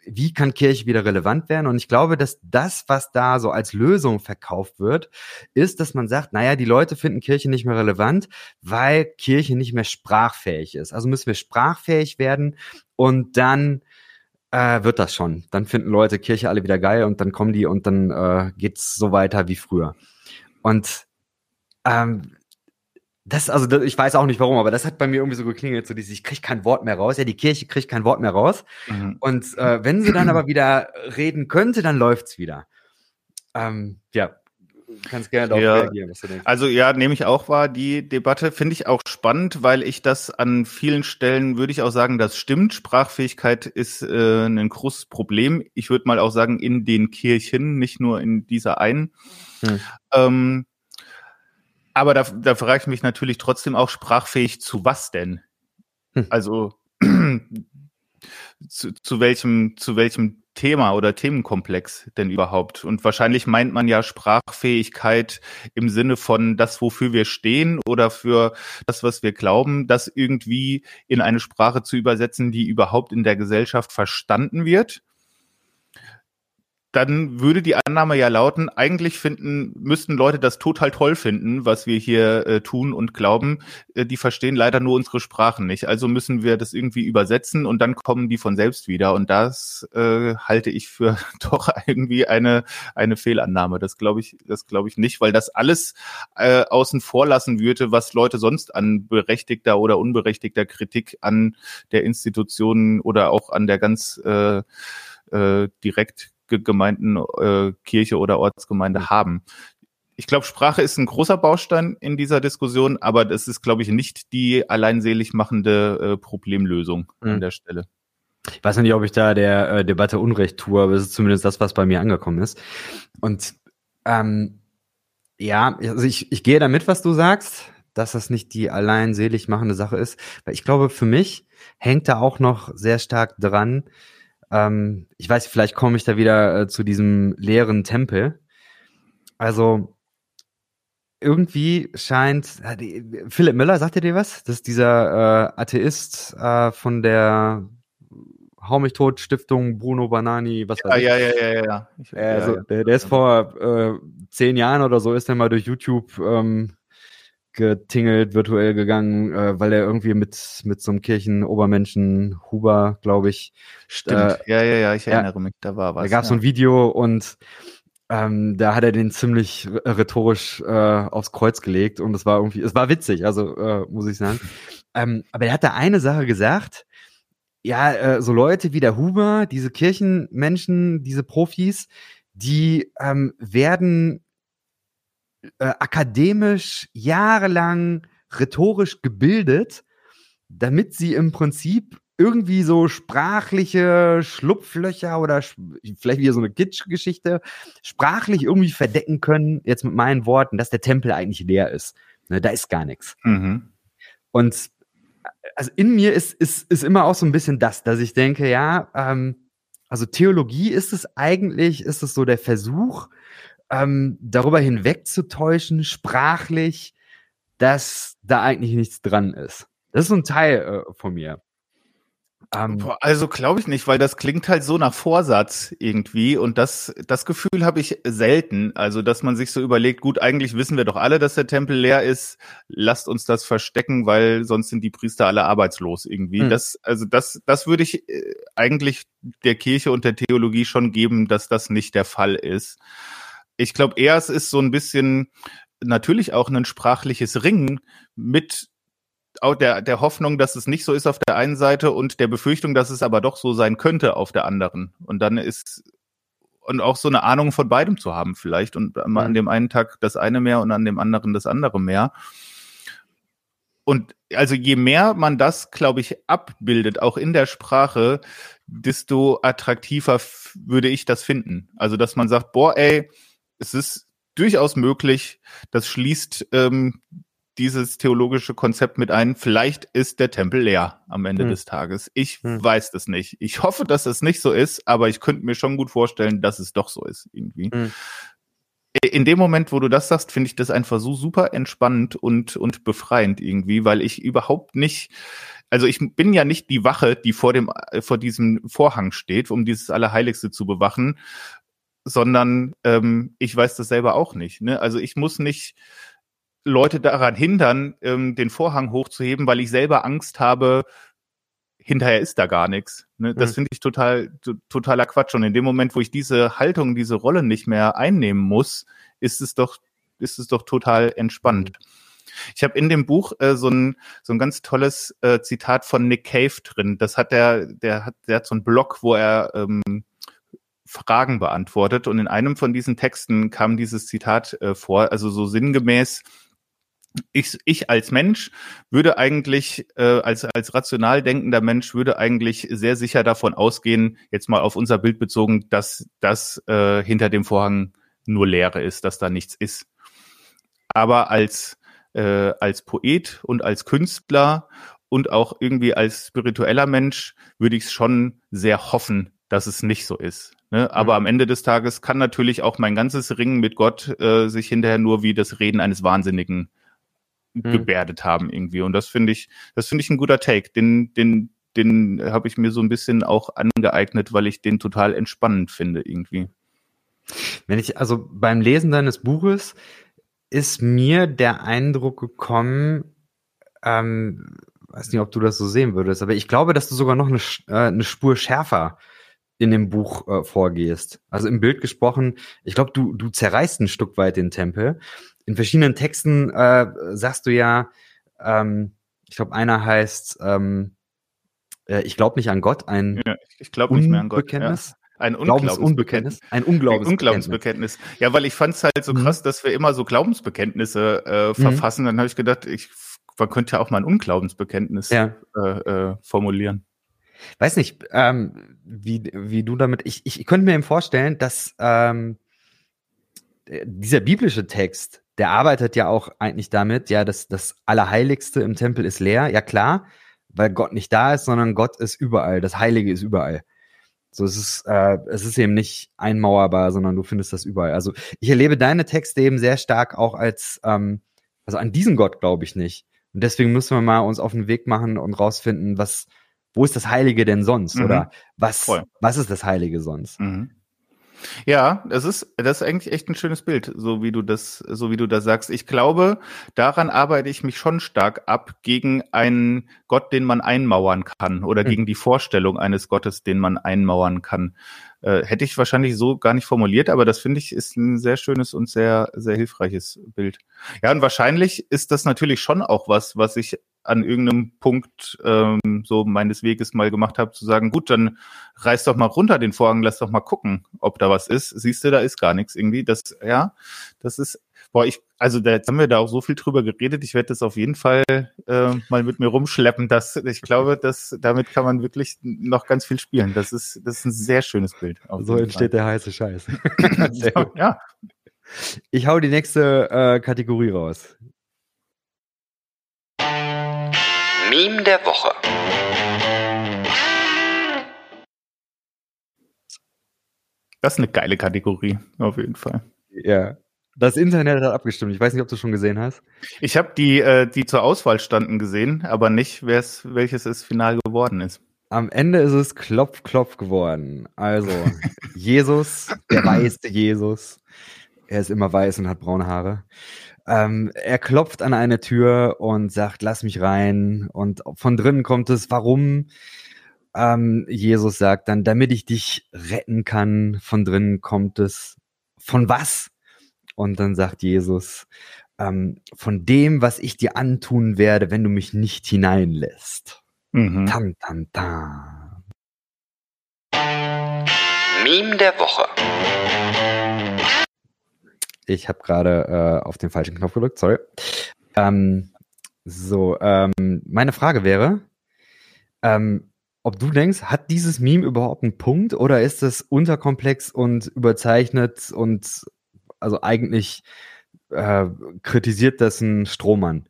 wie kann Kirche wieder relevant werden? Und ich glaube, dass das, was da so als Lösung verkauft wird, ist, dass man sagt, naja, die Leute finden Kirche nicht mehr relevant, weil Kirche nicht mehr sprachfähig ist. Also müssen wir sprachfähig werden und dann äh, wird das schon. Dann finden Leute Kirche alle wieder geil und dann kommen die und dann äh, geht's so weiter wie früher. Und ähm, das, also das, ich weiß auch nicht warum, aber das hat bei mir irgendwie so geklingelt, so dieses, ich kriege kein Wort mehr raus. Ja, die Kirche kriegt kein Wort mehr raus. Mhm. Und äh, wenn sie dann aber wieder reden könnte, dann läuft's wieder. Ähm, ja, kannst gerne darauf ja. reagieren, was du denkst. Also ja, nehme ich auch wahr. Die Debatte finde ich auch spannend, weil ich das an vielen Stellen, würde ich auch sagen, das stimmt. Sprachfähigkeit ist äh, ein großes Problem. Ich würde mal auch sagen, in den Kirchen, nicht nur in dieser einen. Hm. Ähm, aber da, da frage ich mich natürlich trotzdem auch sprachfähig zu was denn? Hm. Also zu, zu welchem, zu welchem Thema oder Themenkomplex denn überhaupt? Und wahrscheinlich meint man ja Sprachfähigkeit im Sinne von das, wofür wir stehen oder für das, was wir glauben, das irgendwie in eine Sprache zu übersetzen, die überhaupt in der Gesellschaft verstanden wird dann würde die Annahme ja lauten, eigentlich finden, müssten Leute das total toll finden, was wir hier äh, tun und glauben. Äh, die verstehen leider nur unsere Sprachen nicht. Also müssen wir das irgendwie übersetzen und dann kommen die von selbst wieder. Und das äh, halte ich für doch irgendwie eine, eine Fehlannahme. Das glaube ich, das glaube ich nicht, weil das alles äh, außen vor lassen würde, was Leute sonst an berechtigter oder unberechtigter Kritik an der Institution oder auch an der ganz äh, äh, direkt Gemeinden, äh, Kirche oder Ortsgemeinde haben. Ich glaube, Sprache ist ein großer Baustein in dieser Diskussion, aber das ist, glaube ich, nicht die alleinselig machende äh, Problemlösung mhm. an der Stelle. Ich weiß nicht, ob ich da der äh, Debatte Unrecht tue, aber es ist zumindest das, was bei mir angekommen ist. Und ähm, ja, also ich, ich gehe damit, was du sagst, dass das nicht die allein selig machende Sache ist. Weil ich glaube, für mich hängt da auch noch sehr stark dran, ähm, ich weiß, vielleicht komme ich da wieder äh, zu diesem leeren Tempel. Also irgendwie scheint äh, Philipp Müller, sagt ihr dir was? Das ist dieser äh, Atheist äh, von der Hau mich tot Stiftung Bruno Banani, was weiß ja, ich. Ja, ja, ja, ja. Ich, also, ja, Der, der ist vor äh, zehn Jahren oder so, ist er mal durch YouTube ähm, getingelt, virtuell gegangen, äh, weil er irgendwie mit, mit so einem Kirchenobermenschen, Huber, glaube ich. Stimmt, äh, ja, ja, ja, ich erinnere ja, mich, da war was. Da gab es ja. so ein Video und ähm, da hat er den ziemlich rhetorisch äh, aufs Kreuz gelegt und es war irgendwie, es war witzig, also äh, muss ich sagen. ähm, aber er hat da eine Sache gesagt, ja, äh, so Leute wie der Huber, diese Kirchenmenschen, diese Profis, die ähm, werden äh, akademisch jahrelang rhetorisch gebildet, damit sie im Prinzip irgendwie so sprachliche Schlupflöcher oder vielleicht wieder so eine Kitsch-Geschichte sprachlich irgendwie verdecken können, jetzt mit meinen Worten, dass der Tempel eigentlich leer ist. Ne, da ist gar nichts. Mhm. Und also in mir ist, ist, ist immer auch so ein bisschen das, dass ich denke, ja, ähm, also Theologie ist es eigentlich, ist es so der Versuch, ähm, darüber hinwegzutäuschen, sprachlich, dass da eigentlich nichts dran ist. Das ist so ein Teil äh, von mir. Ähm, also glaube ich nicht, weil das klingt halt so nach Vorsatz irgendwie und das, das Gefühl habe ich selten. Also, dass man sich so überlegt, gut, eigentlich wissen wir doch alle, dass der Tempel leer ist, lasst uns das verstecken, weil sonst sind die Priester alle arbeitslos irgendwie. Hm. Das, also das, das würde ich äh, eigentlich der Kirche und der Theologie schon geben, dass das nicht der Fall ist ich glaube eher, es ist so ein bisschen natürlich auch ein sprachliches Ringen mit auch der, der Hoffnung, dass es nicht so ist auf der einen Seite und der Befürchtung, dass es aber doch so sein könnte auf der anderen. Und dann ist und auch so eine Ahnung von beidem zu haben vielleicht und mhm. an dem einen Tag das eine mehr und an dem anderen das andere mehr. Und also je mehr man das, glaube ich, abbildet, auch in der Sprache, desto attraktiver würde ich das finden. Also dass man sagt, boah, ey, es ist durchaus möglich, das schließt ähm, dieses theologische Konzept mit ein. Vielleicht ist der Tempel leer am Ende hm. des Tages. Ich hm. weiß das nicht. Ich hoffe, dass es nicht so ist, aber ich könnte mir schon gut vorstellen, dass es doch so ist irgendwie. Hm. In dem Moment, wo du das sagst, finde ich das einfach so super entspannend und, und befreiend irgendwie, weil ich überhaupt nicht, also ich bin ja nicht die Wache, die vor dem, vor diesem Vorhang steht, um dieses Allerheiligste zu bewachen sondern ähm, ich weiß das selber auch nicht. Ne? Also ich muss nicht Leute daran hindern, ähm, den Vorhang hochzuheben, weil ich selber Angst habe, hinterher ist da gar nichts. Ne? Das mhm. finde ich total totaler Quatsch. Und in dem Moment, wo ich diese Haltung, diese Rolle nicht mehr einnehmen muss, ist es doch ist es doch total entspannt. Mhm. Ich habe in dem Buch äh, so, ein, so ein ganz tolles äh, Zitat von Nick Cave drin. Das hat der, der hat, der hat so einen Blog, wo er ähm, Fragen beantwortet. Und in einem von diesen Texten kam dieses Zitat äh, vor, also so sinngemäß, ich, ich als Mensch würde eigentlich, äh, als, als rational denkender Mensch, würde eigentlich sehr sicher davon ausgehen, jetzt mal auf unser Bild bezogen, dass das äh, hinter dem Vorhang nur Leere ist, dass da nichts ist. Aber als, äh, als Poet und als Künstler und auch irgendwie als spiritueller Mensch würde ich es schon sehr hoffen, dass es nicht so ist. Ne? Aber mhm. am Ende des Tages kann natürlich auch mein ganzes Ringen mit Gott äh, sich hinterher nur wie das Reden eines Wahnsinnigen mhm. gebärdet haben irgendwie. Und das finde ich, das finde ich ein guter Take. Den, den, den habe ich mir so ein bisschen auch angeeignet, weil ich den total entspannend finde irgendwie. Wenn ich, also beim Lesen deines Buches ist mir der Eindruck gekommen, ähm, weiß nicht, ob du das so sehen würdest, aber ich glaube, dass du sogar noch eine, äh, eine Spur schärfer in dem Buch äh, vorgehst. Also im Bild gesprochen, ich glaube, du, du zerreißt ein Stück weit den Tempel. In verschiedenen Texten äh, sagst du ja, ähm, ich glaube, einer heißt, ähm, äh, ich glaube nicht an Gott, ein ja, ich glaube nicht mehr an Gott. Ja. Ein Unglaubensunbekenntnis. Ein Unglaubensbekenntnis. Unglaubensbekenntnis. Ja, weil ich fand es halt so mhm. krass, dass wir immer so Glaubensbekenntnisse äh, mhm. verfassen. Mhm. Dann habe ich gedacht, ich, man könnte ja auch mal ein Unglaubensbekenntnis ja. äh, äh, formulieren. Weiß nicht, ähm, wie, wie du damit. Ich, ich, ich könnte mir eben vorstellen, dass ähm, dieser biblische Text, der arbeitet ja auch eigentlich damit, ja, dass das Allerheiligste im Tempel ist leer. Ja klar, weil Gott nicht da ist, sondern Gott ist überall. Das Heilige ist überall. So, es ist, äh, es ist eben nicht einmauerbar, sondern du findest das überall. Also ich erlebe deine Texte eben sehr stark auch als, ähm, also an diesen Gott glaube ich nicht. Und deswegen müssen wir mal uns auf den Weg machen und rausfinden, was, wo ist das Heilige denn sonst? Mhm. Oder was, Voll. was ist das Heilige sonst? Mhm. Ja, das ist, das ist eigentlich echt ein schönes Bild, so wie du das, so wie du das sagst. Ich glaube, daran arbeite ich mich schon stark ab gegen einen Gott, den man einmauern kann oder mhm. gegen die Vorstellung eines Gottes, den man einmauern kann. Äh, hätte ich wahrscheinlich so gar nicht formuliert, aber das finde ich ist ein sehr schönes und sehr, sehr hilfreiches Bild. Ja, und wahrscheinlich ist das natürlich schon auch was, was ich an irgendeinem Punkt ähm, so meines Weges mal gemacht habe, zu sagen, gut, dann reiß doch mal runter den Vorhang, lass doch mal gucken, ob da was ist. Siehst du, da ist gar nichts irgendwie. Das, ja, das ist, boah, ich, also da, jetzt haben wir da auch so viel drüber geredet. Ich werde das auf jeden Fall äh, mal mit mir rumschleppen. Das, ich glaube, dass damit kann man wirklich noch ganz viel spielen. Das ist, das ist ein sehr schönes Bild. So entsteht Fall. der heiße Scheiß. ja. Ich hau die nächste äh, Kategorie raus. Meme der Woche. Das ist eine geile Kategorie, auf jeden Fall. Ja. Das Internet hat abgestimmt. Ich weiß nicht, ob du schon gesehen hast. Ich habe die, äh, die zur Auswahl standen gesehen, aber nicht, wer's, welches es final geworden ist. Am Ende ist es Klopf, Klopf geworden. Also, Jesus, der weiße Jesus. Er ist immer weiß und hat braune Haare. Ähm, er klopft an eine Tür und sagt, lass mich rein. Und von drinnen kommt es, warum? Ähm, Jesus sagt dann, damit ich dich retten kann. Von drinnen kommt es, von was? Und dann sagt Jesus, ähm, von dem, was ich dir antun werde, wenn du mich nicht hineinlässt. Mhm. Tam, tam, tam. Meme der Woche. Ich habe gerade äh, auf den falschen Knopf gedrückt, sorry. Ähm, so, ähm, meine Frage wäre, ähm, ob du denkst, hat dieses Meme überhaupt einen Punkt oder ist es unterkomplex und überzeichnet und also eigentlich äh, kritisiert das ein Strohmann?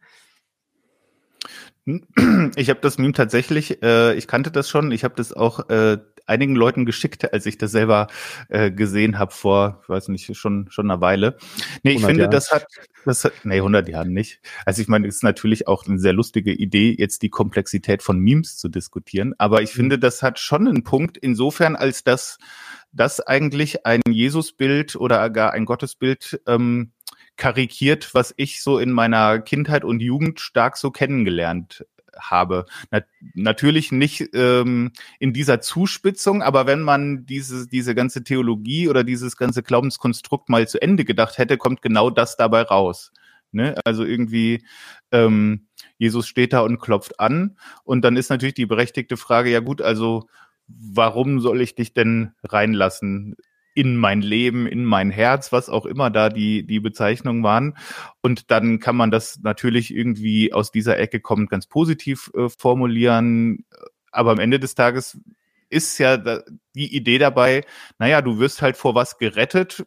Ich habe das Meme tatsächlich, äh, ich kannte das schon, ich habe das auch äh, einigen Leuten geschickt, als ich das selber äh, gesehen habe vor, ich weiß nicht, schon schon einer Weile. Nee, ich finde, Jahre. das hat, das hat, nee, 100 Jahren nicht. Also ich meine, es ist natürlich auch eine sehr lustige Idee, jetzt die Komplexität von Memes zu diskutieren, aber ich mhm. finde, das hat schon einen Punkt insofern, als dass das eigentlich ein Jesusbild oder gar ein Gottesbild ähm, karikiert, was ich so in meiner Kindheit und Jugend stark so kennengelernt habe. Na, natürlich nicht ähm, in dieser Zuspitzung, aber wenn man diese, diese ganze Theologie oder dieses ganze Glaubenskonstrukt mal zu Ende gedacht hätte, kommt genau das dabei raus. Ne? Also irgendwie, ähm, Jesus steht da und klopft an und dann ist natürlich die berechtigte Frage, ja gut, also warum soll ich dich denn reinlassen? In mein Leben, in mein Herz, was auch immer da die, die Bezeichnungen waren. Und dann kann man das natürlich irgendwie aus dieser Ecke kommend ganz positiv äh, formulieren. Aber am Ende des Tages ist ja die Idee dabei, naja, du wirst halt vor was gerettet,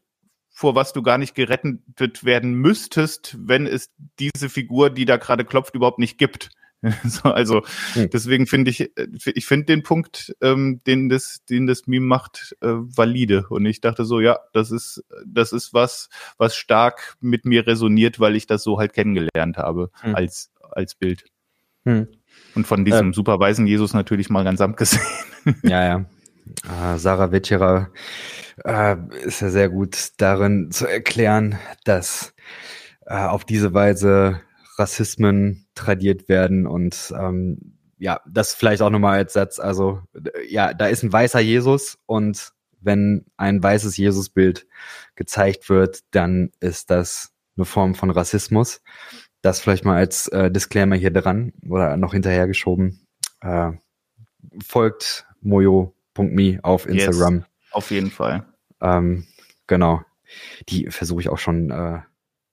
vor was du gar nicht gerettet werden müsstest, wenn es diese Figur, die da gerade klopft, überhaupt nicht gibt. so, also hm. deswegen finde ich, äh, ich finde den Punkt, ähm, den das, den das Meme macht, äh, valide. Und ich dachte so, ja, das ist, das ist was, was stark mit mir resoniert, weil ich das so halt kennengelernt habe hm. als als Bild. Hm. Und von diesem ähm, superweisen Jesus natürlich mal ganz abgesehen. Ja, ja. Äh, Sarah Witscherer äh, ist ja sehr gut darin zu erklären, dass äh, auf diese Weise Rassismen tradiert werden und ähm, ja, das vielleicht auch nochmal als Satz, also ja, da ist ein weißer Jesus und wenn ein weißes Jesusbild gezeigt wird, dann ist das eine Form von Rassismus. Das vielleicht mal als äh, Disclaimer hier dran oder noch hinterhergeschoben. Äh, folgt mojo.me auf Instagram. Yes, auf jeden Fall. Ähm, genau. Die versuche ich auch schon äh,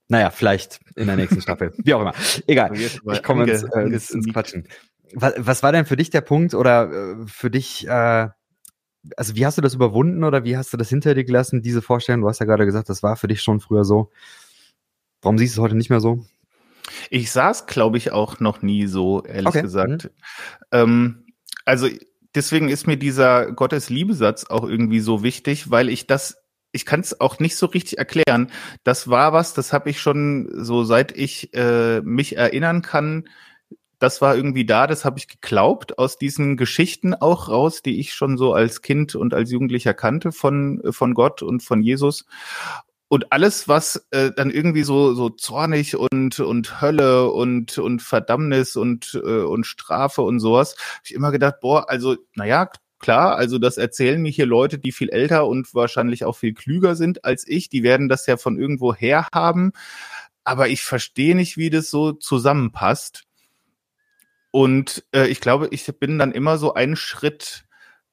naja, vielleicht in der nächsten Staffel. Wie auch immer. Egal. Ich komme ins, äh, ins, ins Quatschen. Was, was, war denn für dich der Punkt oder äh, für dich, äh, also wie hast du das überwunden oder wie hast du das hinter dir gelassen, diese Vorstellung? Du hast ja gerade gesagt, das war für dich schon früher so. Warum siehst du es heute nicht mehr so? Ich saß, glaube ich, auch noch nie so, ehrlich okay. gesagt. Mhm. Ähm, also deswegen ist mir dieser Gottes-Liebesatz auch irgendwie so wichtig, weil ich das ich kann es auch nicht so richtig erklären. Das war was, das habe ich schon so seit ich äh, mich erinnern kann. Das war irgendwie da, das habe ich geglaubt aus diesen Geschichten auch raus, die ich schon so als Kind und als Jugendlicher kannte von von Gott und von Jesus. Und alles, was äh, dann irgendwie so so zornig und und Hölle und und Verdammnis und äh, und Strafe und sowas, habe ich immer gedacht, boah, also naja, Klar, also das erzählen mir hier Leute, die viel älter und wahrscheinlich auch viel klüger sind als ich. Die werden das ja von irgendwo her haben. Aber ich verstehe nicht, wie das so zusammenpasst. Und äh, ich glaube, ich bin dann immer so einen Schritt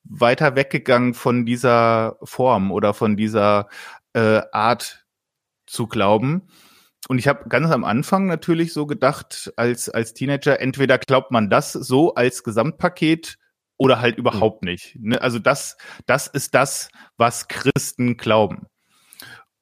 weiter weggegangen von dieser Form oder von dieser äh, Art zu glauben. Und ich habe ganz am Anfang natürlich so gedacht, als, als Teenager, entweder glaubt man das so als Gesamtpaket oder halt überhaupt nicht. Ne? Also das, das ist das, was Christen glauben.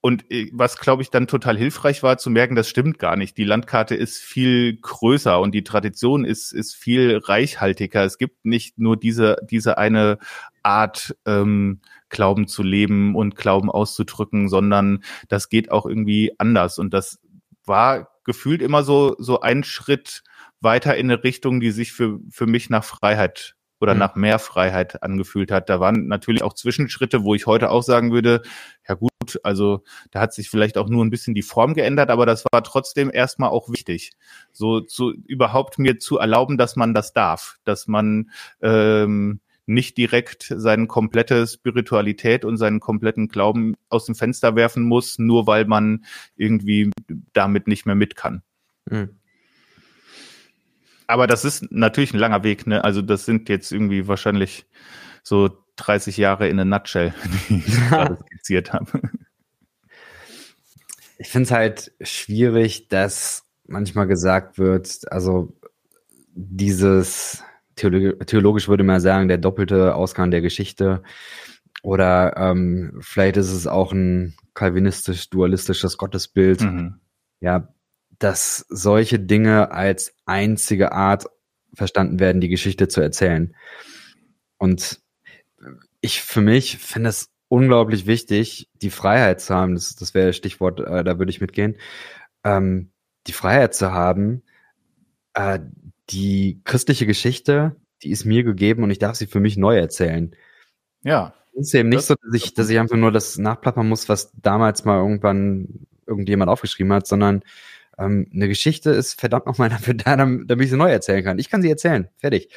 Und äh, was, glaube ich, dann total hilfreich war, zu merken, das stimmt gar nicht. Die Landkarte ist viel größer und die Tradition ist, ist viel reichhaltiger. Es gibt nicht nur diese, diese eine Art, ähm, Glauben zu leben und Glauben auszudrücken, sondern das geht auch irgendwie anders. Und das war gefühlt immer so, so ein Schritt weiter in eine Richtung, die sich für, für mich nach Freiheit oder mhm. nach mehr Freiheit angefühlt hat. Da waren natürlich auch Zwischenschritte, wo ich heute auch sagen würde, ja gut, also da hat sich vielleicht auch nur ein bisschen die Form geändert, aber das war trotzdem erstmal auch wichtig, so zu überhaupt mir zu erlauben, dass man das darf, dass man ähm, nicht direkt seine komplette Spiritualität und seinen kompletten Glauben aus dem Fenster werfen muss, nur weil man irgendwie damit nicht mehr mit kann. Mhm. Aber das ist natürlich ein langer Weg, ne? Also das sind jetzt irgendwie wahrscheinlich so 30 Jahre in a nutshell, die ich gerade skizziert habe. Ich finde es halt schwierig, dass manchmal gesagt wird, also dieses theologisch würde man sagen, der doppelte Ausgang der Geschichte. Oder ähm, vielleicht ist es auch ein kalvinistisch-dualistisches Gottesbild. Mhm. Ja, dass solche Dinge als einzige Art verstanden werden, die Geschichte zu erzählen. Und ich für mich finde es unglaublich wichtig, die Freiheit zu haben, das, das wäre Stichwort, äh, da würde ich mitgehen, ähm, die Freiheit zu haben, äh, die christliche Geschichte, die ist mir gegeben und ich darf sie für mich neu erzählen. Ja. Es ist eben nicht so, dass ich, dass ich einfach nur das nachplappern muss, was damals mal irgendwann irgendjemand aufgeschrieben hat, sondern ähm, eine Geschichte ist verdammt nochmal dafür da, damit ich sie neu erzählen kann. Ich kann sie erzählen. Fertig.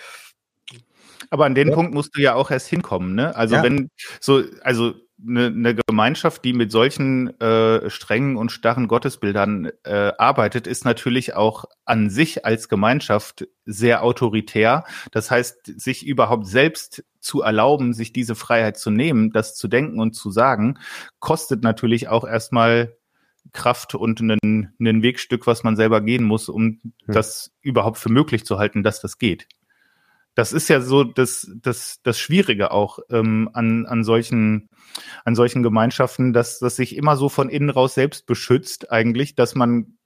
Aber an den ja. Punkt musst du ja auch erst hinkommen, ne? Also ja. wenn so, also eine, eine Gemeinschaft, die mit solchen äh, strengen und starren Gottesbildern äh, arbeitet, ist natürlich auch an sich als Gemeinschaft sehr autoritär. Das heißt, sich überhaupt selbst zu erlauben, sich diese Freiheit zu nehmen, das zu denken und zu sagen, kostet natürlich auch erstmal Kraft und ein, ein Wegstück, was man selber gehen muss, um ja. das überhaupt für möglich zu halten, dass das geht das ist ja so das, das, das Schwierige auch ähm, an, an, solchen, an solchen Gemeinschaften, dass das sich immer so von innen raus selbst beschützt eigentlich, dass man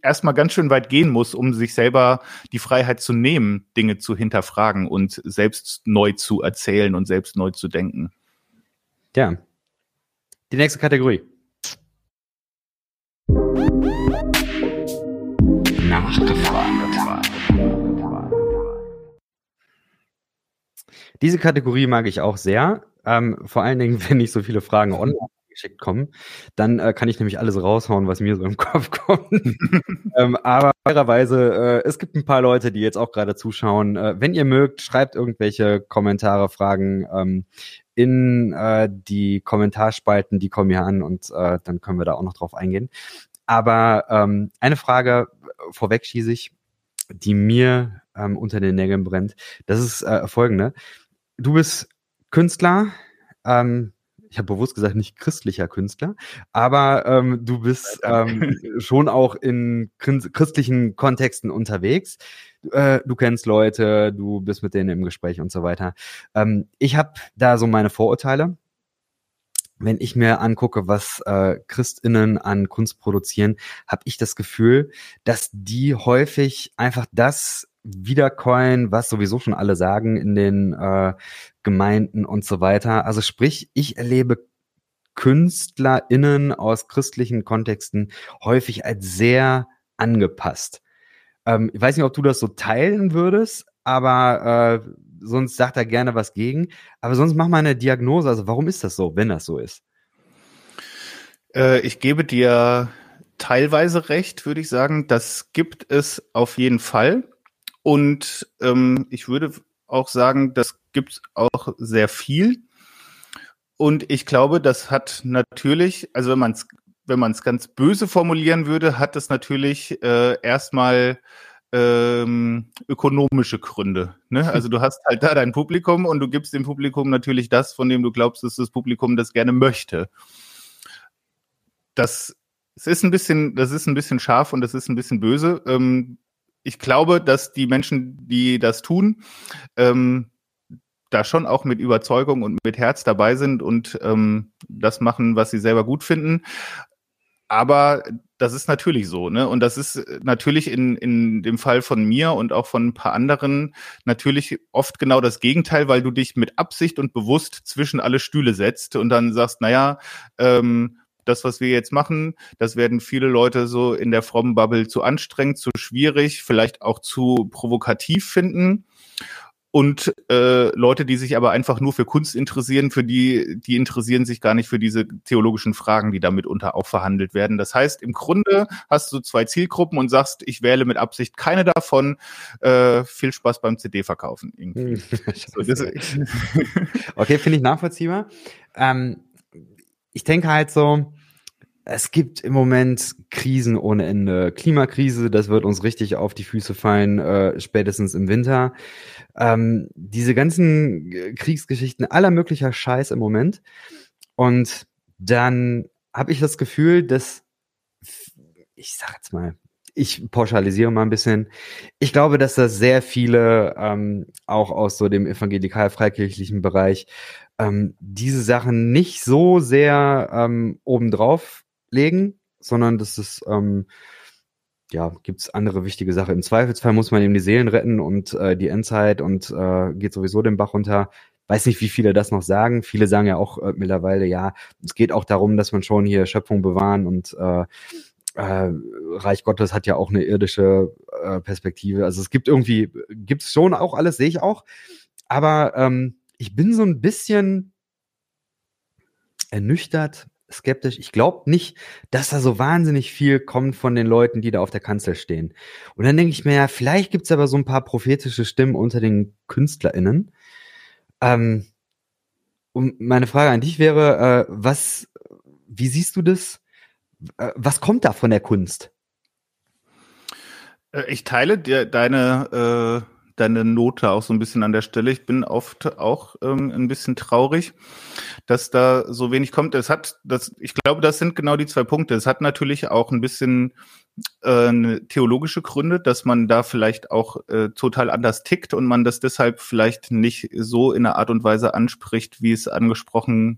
erstmal ganz schön weit gehen muss, um sich selber die Freiheit zu nehmen, Dinge zu hinterfragen und selbst neu zu erzählen und selbst neu zu denken. Ja. Die nächste Kategorie. Nachgefragt. Diese Kategorie mag ich auch sehr. Ähm, vor allen Dingen, wenn nicht so viele Fragen online geschickt kommen, dann äh, kann ich nämlich alles raushauen, was mir so im Kopf kommt. ähm, aber fairerweise, äh, es gibt ein paar Leute, die jetzt auch gerade zuschauen. Äh, wenn ihr mögt, schreibt irgendwelche Kommentare, Fragen ähm, in äh, die Kommentarspalten, die kommen hier an und äh, dann können wir da auch noch drauf eingehen. Aber ähm, eine Frage vorweg schieße ich, die mir ähm, unter den Nägeln brennt. Das ist äh, folgende du bist Künstler, ähm, ich habe bewusst gesagt, nicht christlicher Künstler, aber ähm, du bist ähm, schon auch in christlichen Kontexten unterwegs. Äh, du kennst Leute, du bist mit denen im Gespräch und so weiter. Ähm, ich habe da so meine Vorurteile. Wenn ich mir angucke, was äh, Christinnen an Kunst produzieren, habe ich das Gefühl, dass die häufig einfach das wiedercoin, was sowieso schon alle sagen in den äh, Gemeinden und so weiter. Also sprich, ich erlebe KünstlerInnen aus christlichen Kontexten häufig als sehr angepasst. Ähm, ich weiß nicht, ob du das so teilen würdest, aber äh, sonst sagt er gerne was gegen. Aber sonst mach mal eine Diagnose. Also warum ist das so, wenn das so ist? Äh, ich gebe dir teilweise recht, würde ich sagen. Das gibt es auf jeden Fall. Und ähm, ich würde auch sagen, das gibt auch sehr viel. Und ich glaube, das hat natürlich, also wenn man es wenn es ganz böse formulieren würde, hat das natürlich äh, erstmal ähm, ökonomische Gründe. Ne? Also du hast halt da dein Publikum und du gibst dem Publikum natürlich das, von dem du glaubst, dass das Publikum das gerne möchte. Das es ist ein bisschen, das ist ein bisschen scharf und das ist ein bisschen böse. Ähm, ich glaube, dass die Menschen, die das tun, ähm, da schon auch mit Überzeugung und mit Herz dabei sind und ähm, das machen, was sie selber gut finden. Aber das ist natürlich so, ne? Und das ist natürlich in, in dem Fall von mir und auch von ein paar anderen natürlich oft genau das Gegenteil, weil du dich mit Absicht und bewusst zwischen alle Stühle setzt und dann sagst, naja, ähm, das, was wir jetzt machen, das werden viele Leute so in der frommen Bubble zu anstrengend, zu schwierig, vielleicht auch zu provokativ finden. Und äh, Leute, die sich aber einfach nur für Kunst interessieren, für die, die interessieren sich gar nicht für diese theologischen Fragen, die damit unter auch verhandelt werden. Das heißt, im Grunde hast du zwei Zielgruppen und sagst, ich wähle mit Absicht keine davon. Äh, viel Spaß beim CD-Verkaufen. okay, finde ich nachvollziehbar. Ähm, ich denke halt so, es gibt im Moment Krisen ohne Ende. Klimakrise, das wird uns richtig auf die Füße fallen, äh, spätestens im Winter. Ähm, diese ganzen Kriegsgeschichten, aller möglicher Scheiß im Moment. Und dann habe ich das Gefühl, dass, ich sag jetzt mal, ich pauschalisiere mal ein bisschen. Ich glaube, dass das sehr viele ähm, auch aus so dem evangelikal-freikirchlichen Bereich ähm, diese Sachen nicht so sehr ähm, obendrauf legen, sondern dass es ähm, ja, gibt's andere wichtige Sachen. Im Zweifelsfall muss man eben die Seelen retten und äh, die Endzeit und äh, geht sowieso den Bach runter. Weiß nicht, wie viele das noch sagen. Viele sagen ja auch äh, mittlerweile, ja, es geht auch darum, dass man schon hier Schöpfung bewahren und äh, äh, Reich Gottes hat ja auch eine irdische äh, Perspektive. Also es gibt irgendwie, gibt's schon auch alles, sehe ich auch. Aber ähm, ich bin so ein bisschen ernüchtert, skeptisch. Ich glaube nicht, dass da so wahnsinnig viel kommt von den Leuten, die da auf der Kanzel stehen. Und dann denke ich mir, ja, vielleicht gibt's aber so ein paar prophetische Stimmen unter den KünstlerInnen. Ähm, und meine Frage an dich wäre, äh, was, wie siehst du das? Äh, was kommt da von der Kunst? Äh, ich teile dir deine, äh, deine Note auch so ein bisschen an der Stelle. Ich bin oft auch ähm, ein bisschen traurig, dass da so wenig kommt. Es hat, das, ich glaube, das sind genau die zwei Punkte. Es hat natürlich auch ein bisschen äh, theologische Gründe, dass man da vielleicht auch äh, total anders tickt und man das deshalb vielleicht nicht so in einer Art und Weise anspricht, wie es angesprochen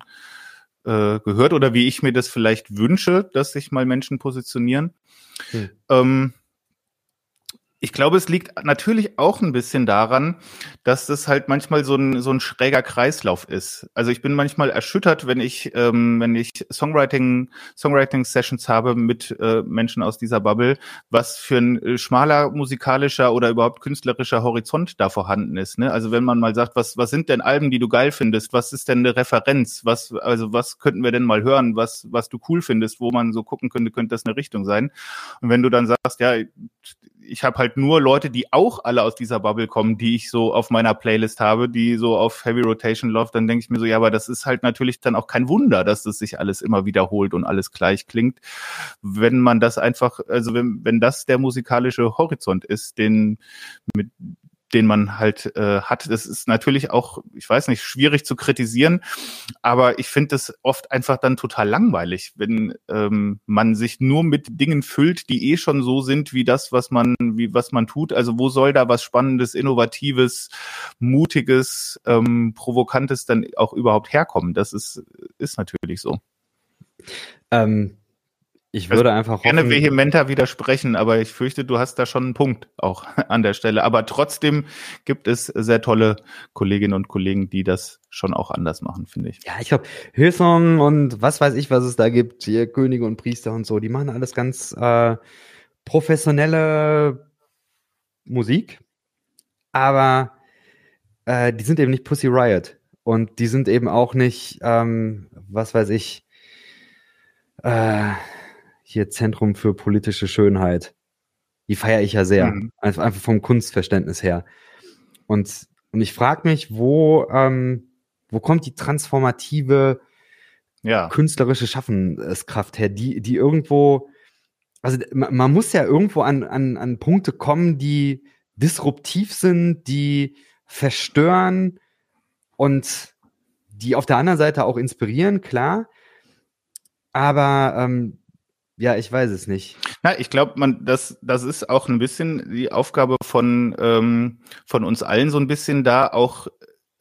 äh, gehört oder wie ich mir das vielleicht wünsche, dass sich mal Menschen positionieren. Hm. Ähm, ich glaube, es liegt natürlich auch ein bisschen daran, dass das halt manchmal so ein, so ein schräger Kreislauf ist. Also ich bin manchmal erschüttert, wenn ich, ähm, wenn ich Songwriting, Songwriting-Sessions habe mit äh, Menschen aus dieser Bubble, was für ein äh, schmaler musikalischer oder überhaupt künstlerischer Horizont da vorhanden ist. Ne? Also wenn man mal sagt, was, was sind denn Alben, die du geil findest? Was ist denn eine Referenz? Was, also was könnten wir denn mal hören, was, was du cool findest, wo man so gucken könnte, könnte das eine Richtung sein? Und wenn du dann sagst, ja, ich habe halt nur Leute, die auch alle aus dieser Bubble kommen, die ich so auf meiner Playlist habe, die so auf Heavy Rotation läuft, dann denke ich mir so, ja, aber das ist halt natürlich dann auch kein Wunder, dass das sich alles immer wiederholt und alles gleich klingt. Wenn man das einfach, also wenn, wenn das der musikalische Horizont ist, den, mit den man halt äh, hat. Das ist natürlich auch, ich weiß nicht, schwierig zu kritisieren, aber ich finde es oft einfach dann total langweilig, wenn ähm, man sich nur mit Dingen füllt, die eh schon so sind wie das, was man, wie was man tut. Also wo soll da was Spannendes, Innovatives, Mutiges, ähm, Provokantes dann auch überhaupt herkommen? Das ist, ist natürlich so. Ähm, ich würde also einfach gerne vehementer widersprechen, aber ich fürchte, du hast da schon einen Punkt auch an der Stelle. Aber trotzdem gibt es sehr tolle Kolleginnen und Kollegen, die das schon auch anders machen, finde ich. Ja, ich glaube, Hillsong und was weiß ich, was es da gibt, hier Könige und Priester und so, die machen alles ganz äh, professionelle Musik, aber äh, die sind eben nicht Pussy Riot und die sind eben auch nicht, ähm, was weiß ich, äh, hier Zentrum für politische Schönheit. Die feiere ich ja sehr. Mhm. Einfach vom Kunstverständnis her. Und, und ich frage mich, wo, ähm, wo kommt die transformative ja. künstlerische Schaffenskraft her, die, die irgendwo, also man, man muss ja irgendwo an, an, an Punkte kommen, die disruptiv sind, die verstören und die auf der anderen Seite auch inspirieren, klar. Aber ähm, ja, ich weiß es nicht. Na, ich glaube, man, das, das ist auch ein bisschen die Aufgabe von, ähm, von uns allen, so ein bisschen da auch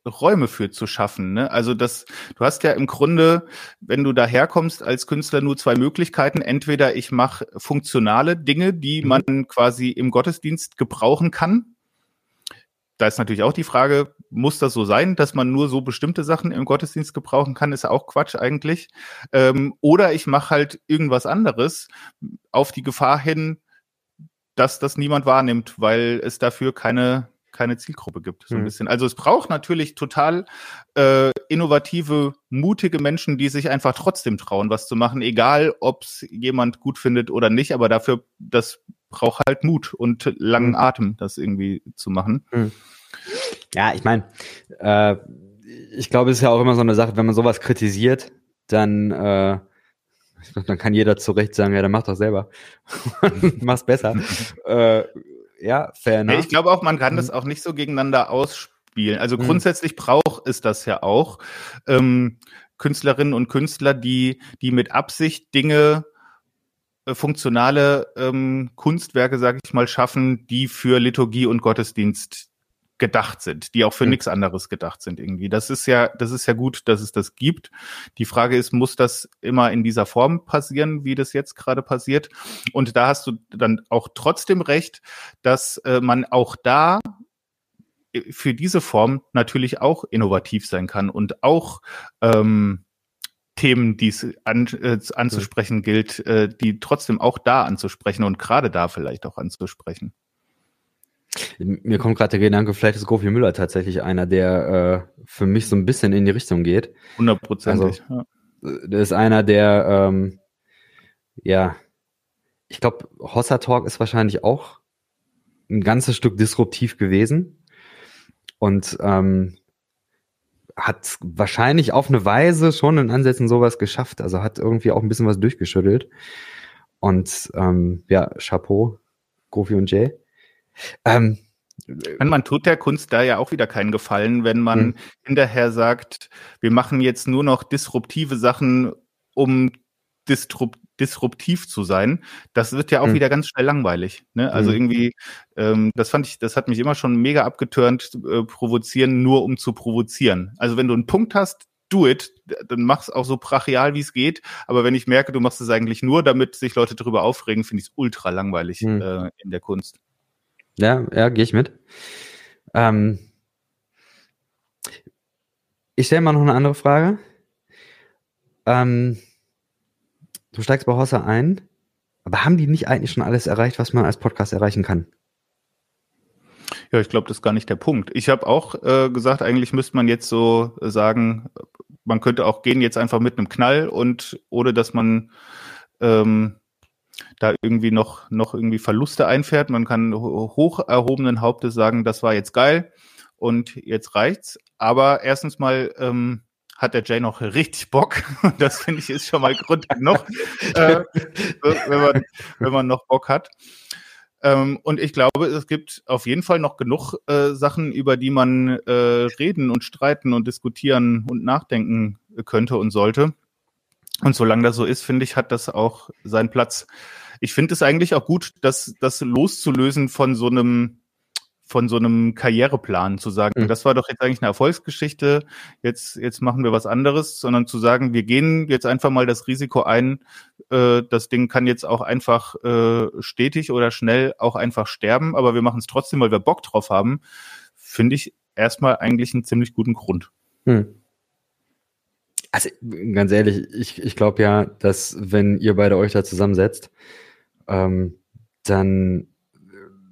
Räume für zu schaffen. Ne? Also das, du hast ja im Grunde, wenn du daherkommst als Künstler, nur zwei Möglichkeiten. Entweder ich mache funktionale Dinge, die mhm. man quasi im Gottesdienst gebrauchen kann, da ist natürlich auch die Frage, muss das so sein, dass man nur so bestimmte Sachen im Gottesdienst gebrauchen kann, ist auch Quatsch eigentlich. Ähm, oder ich mache halt irgendwas anderes auf die Gefahr hin, dass das niemand wahrnimmt, weil es dafür keine keine Zielgruppe gibt, so ein hm. bisschen. Also es braucht natürlich total äh, innovative, mutige Menschen, die sich einfach trotzdem trauen, was zu machen, egal ob es jemand gut findet oder nicht, aber dafür, das braucht halt Mut und langen hm. Atem, das irgendwie zu machen. Hm. Ja, ich meine, äh, ich glaube, es ist ja auch immer so eine Sache, wenn man sowas kritisiert, dann, äh, dann kann jeder zu Recht sagen, ja, dann mach doch selber. Mach's besser. äh, ja, fair enough. Ich glaube auch, man kann mhm. das auch nicht so gegeneinander ausspielen. Also mhm. grundsätzlich braucht es das ja auch. Ähm, Künstlerinnen und Künstler, die, die mit Absicht Dinge äh, funktionale ähm, Kunstwerke, sage ich mal, schaffen, die für Liturgie und Gottesdienst gedacht sind, die auch für mhm. nichts anderes gedacht sind irgendwie. Das ist ja, das ist ja gut, dass es das gibt. Die Frage ist, muss das immer in dieser Form passieren, wie das jetzt gerade passiert? Und da hast du dann auch trotzdem recht, dass äh, man auch da äh, für diese Form natürlich auch innovativ sein kann und auch ähm, Themen, die es an, äh, anzusprechen gilt, äh, die trotzdem auch da anzusprechen und gerade da vielleicht auch anzusprechen. Mir kommt gerade der Gedanke, vielleicht ist Gofi Müller tatsächlich einer, der äh, für mich so ein bisschen in die Richtung geht. Hundertprozentig. Also, ja. Der ist einer, der, ähm, ja, ich glaube, Hossa Talk ist wahrscheinlich auch ein ganzes Stück disruptiv gewesen. Und ähm, hat wahrscheinlich auf eine Weise schon in Ansätzen sowas geschafft. Also hat irgendwie auch ein bisschen was durchgeschüttelt. Und ähm, ja, Chapeau, Goofy und Jay. Ähm, man, tut der Kunst da ja auch wieder keinen Gefallen, wenn man hm. hinterher sagt, wir machen jetzt nur noch disruptive Sachen, um disrupt disruptiv zu sein, das wird ja auch mhm. wieder ganz schnell langweilig. Ne? Also mhm. irgendwie, ähm, das fand ich, das hat mich immer schon mega abgeturnt, äh, provozieren nur um zu provozieren. Also wenn du einen Punkt hast, do it, dann mach's auch so brachial, wie es geht. Aber wenn ich merke, du machst es eigentlich nur, damit sich Leute darüber aufregen, finde ich es ultra langweilig mhm. äh, in der Kunst. Ja, ja, gehe ich mit. Ähm, ich stelle mal noch eine andere Frage. Ähm, du steigst bei Hossa ein, aber haben die nicht eigentlich schon alles erreicht, was man als Podcast erreichen kann? Ja, ich glaube, das ist gar nicht der Punkt. Ich habe auch äh, gesagt, eigentlich müsste man jetzt so sagen, man könnte auch gehen jetzt einfach mit einem Knall und ohne dass man ähm, da irgendwie noch, noch irgendwie Verluste einfährt. Man kann hoch erhobenen Hauptes sagen, das war jetzt geil und jetzt reicht's. Aber erstens mal ähm, hat der Jay noch richtig Bock. Das finde ich ist schon mal Grund genug, äh, wenn, man, wenn man noch Bock hat. Ähm, und ich glaube, es gibt auf jeden Fall noch genug äh, Sachen, über die man äh, reden und streiten und diskutieren und nachdenken könnte und sollte. Und solange das so ist, finde ich, hat das auch seinen Platz. Ich finde es eigentlich auch gut, dass das loszulösen von so einem von so einem Karriereplan zu sagen, mhm. das war doch jetzt eigentlich eine Erfolgsgeschichte, jetzt, jetzt machen wir was anderes, sondern zu sagen, wir gehen jetzt einfach mal das Risiko ein, äh, das Ding kann jetzt auch einfach äh, stetig oder schnell auch einfach sterben, aber wir machen es trotzdem, weil wir Bock drauf haben, finde ich erstmal eigentlich einen ziemlich guten Grund. Mhm. Also ganz ehrlich, ich, ich glaube ja, dass wenn ihr beide euch da zusammensetzt, ähm, dann,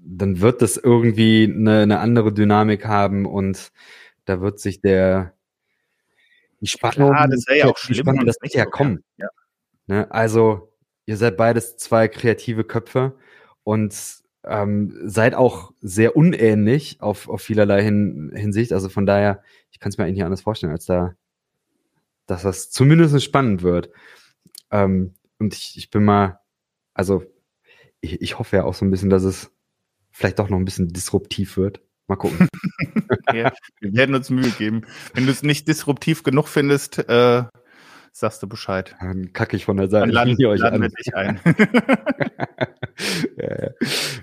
dann wird das irgendwie eine, eine andere Dynamik haben und da wird sich der die Spannung, Klar, das wäre ja auch schlimm, Spannung, das wird ja kommen. Ja. Ne? Also ihr seid beides zwei kreative Köpfe und ähm, seid auch sehr unähnlich auf, auf vielerlei hin, Hinsicht. Also von daher, ich kann es mir eigentlich anders vorstellen, als da dass das zumindest spannend wird. Ähm, und ich, ich bin mal, also ich, ich hoffe ja auch so ein bisschen, dass es vielleicht doch noch ein bisschen disruptiv wird. Mal gucken. ja, wir werden uns Mühe geben. Wenn du es nicht disruptiv genug findest, äh, sagst du Bescheid. Dann kacke ich von der Seite. Dann laden, euch an. dich ein. ja, ja.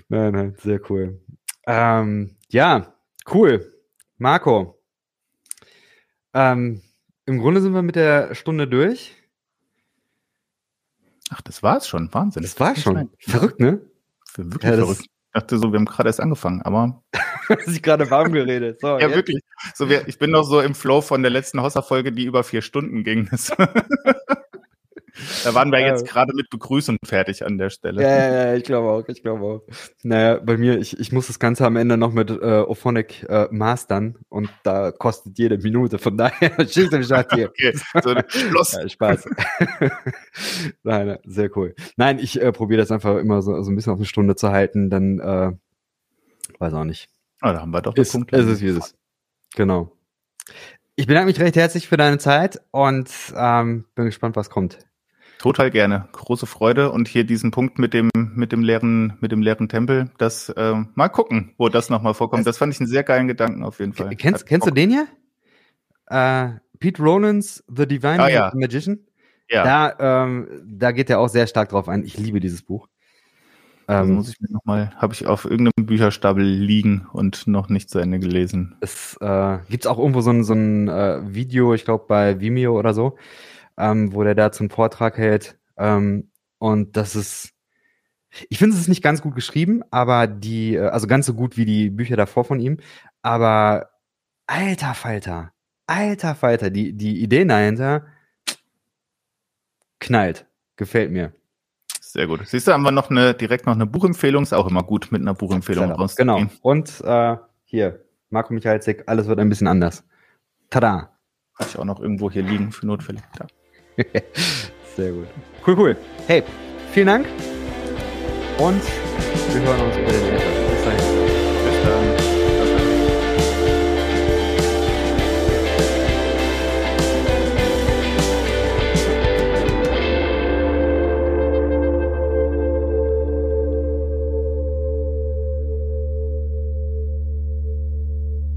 Nein, nein, sehr cool. Ähm, ja, cool. Marco. Ähm, im Grunde sind wir mit der Stunde durch. Ach, das war's schon. Wahnsinn. Das, das war schon. Sein. Verrückt, ne? Wirklich ja, verrückt. Ich dachte so, wir haben gerade erst angefangen, aber. sich gerade warm geredet. So, ja, jetzt. wirklich. So, wir, ich bin noch so im Flow von der letzten Hossa-Folge, die über vier Stunden ging. Da waren wir jetzt gerade mit Begrüßen fertig an der Stelle. Ja, ja, ja, ich glaube auch, ich glaube auch. Naja, bei mir, ich, ich muss das Ganze am Ende noch mit äh, Ophonic äh, mastern und da kostet jede Minute, von daher schießt mich halt hier. okay, so, Schluss. Ja, Spaß. nein, sehr cool. Nein, ich äh, probiere das einfach immer so, so ein bisschen auf eine Stunde zu halten, dann äh, weiß auch nicht. Ah, da haben wir doch ist, Punkt. Es ist wie es ist. Genau. Ich bedanke mich recht herzlich für deine Zeit und ähm, bin gespannt, was kommt. Total gerne. Große Freude. Und hier diesen Punkt mit dem, mit dem leeren, mit dem leeren Tempel, das, äh, mal gucken, wo das nochmal vorkommt. Das fand ich einen sehr geilen Gedanken auf jeden Fall. Kennst, kennst du den hier? Äh, Pete Rollins, The Divine ah, ja. Magician? Ja. Da, ähm, da geht er auch sehr stark drauf ein. Ich liebe dieses Buch. Also muss ich mir nochmal, habe ich auf irgendeinem Bücherstapel liegen und noch nicht zu Ende gelesen. Es äh, gibt auch irgendwo so ein, so ein äh, Video, ich glaube bei Vimeo oder so, ähm, wo der da zum Vortrag hält. Ähm, und das ist, ich finde, es ist nicht ganz gut geschrieben, aber die, äh, also ganz so gut wie die Bücher davor von ihm, aber alter Falter, alter Falter, die, die Ideen dahinter knallt. Gefällt mir. Sehr gut. Siehst du, haben wir noch eine, direkt noch eine Buchempfehlung. Ist auch immer gut, mit einer Buchempfehlung rauszugehen. Genau. Und äh, hier, Marco Michalzik, alles wird ein bisschen anders. Tada! Habe ich auch noch irgendwo hier liegen für Notfälle. Da. Sehr gut. Cool, cool. Hey, vielen Dank und wir hören uns über den Äther. Bis dahin. Bis dann.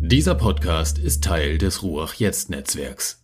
Dieser Podcast ist Teil des Ruach Jetzt Netzwerks.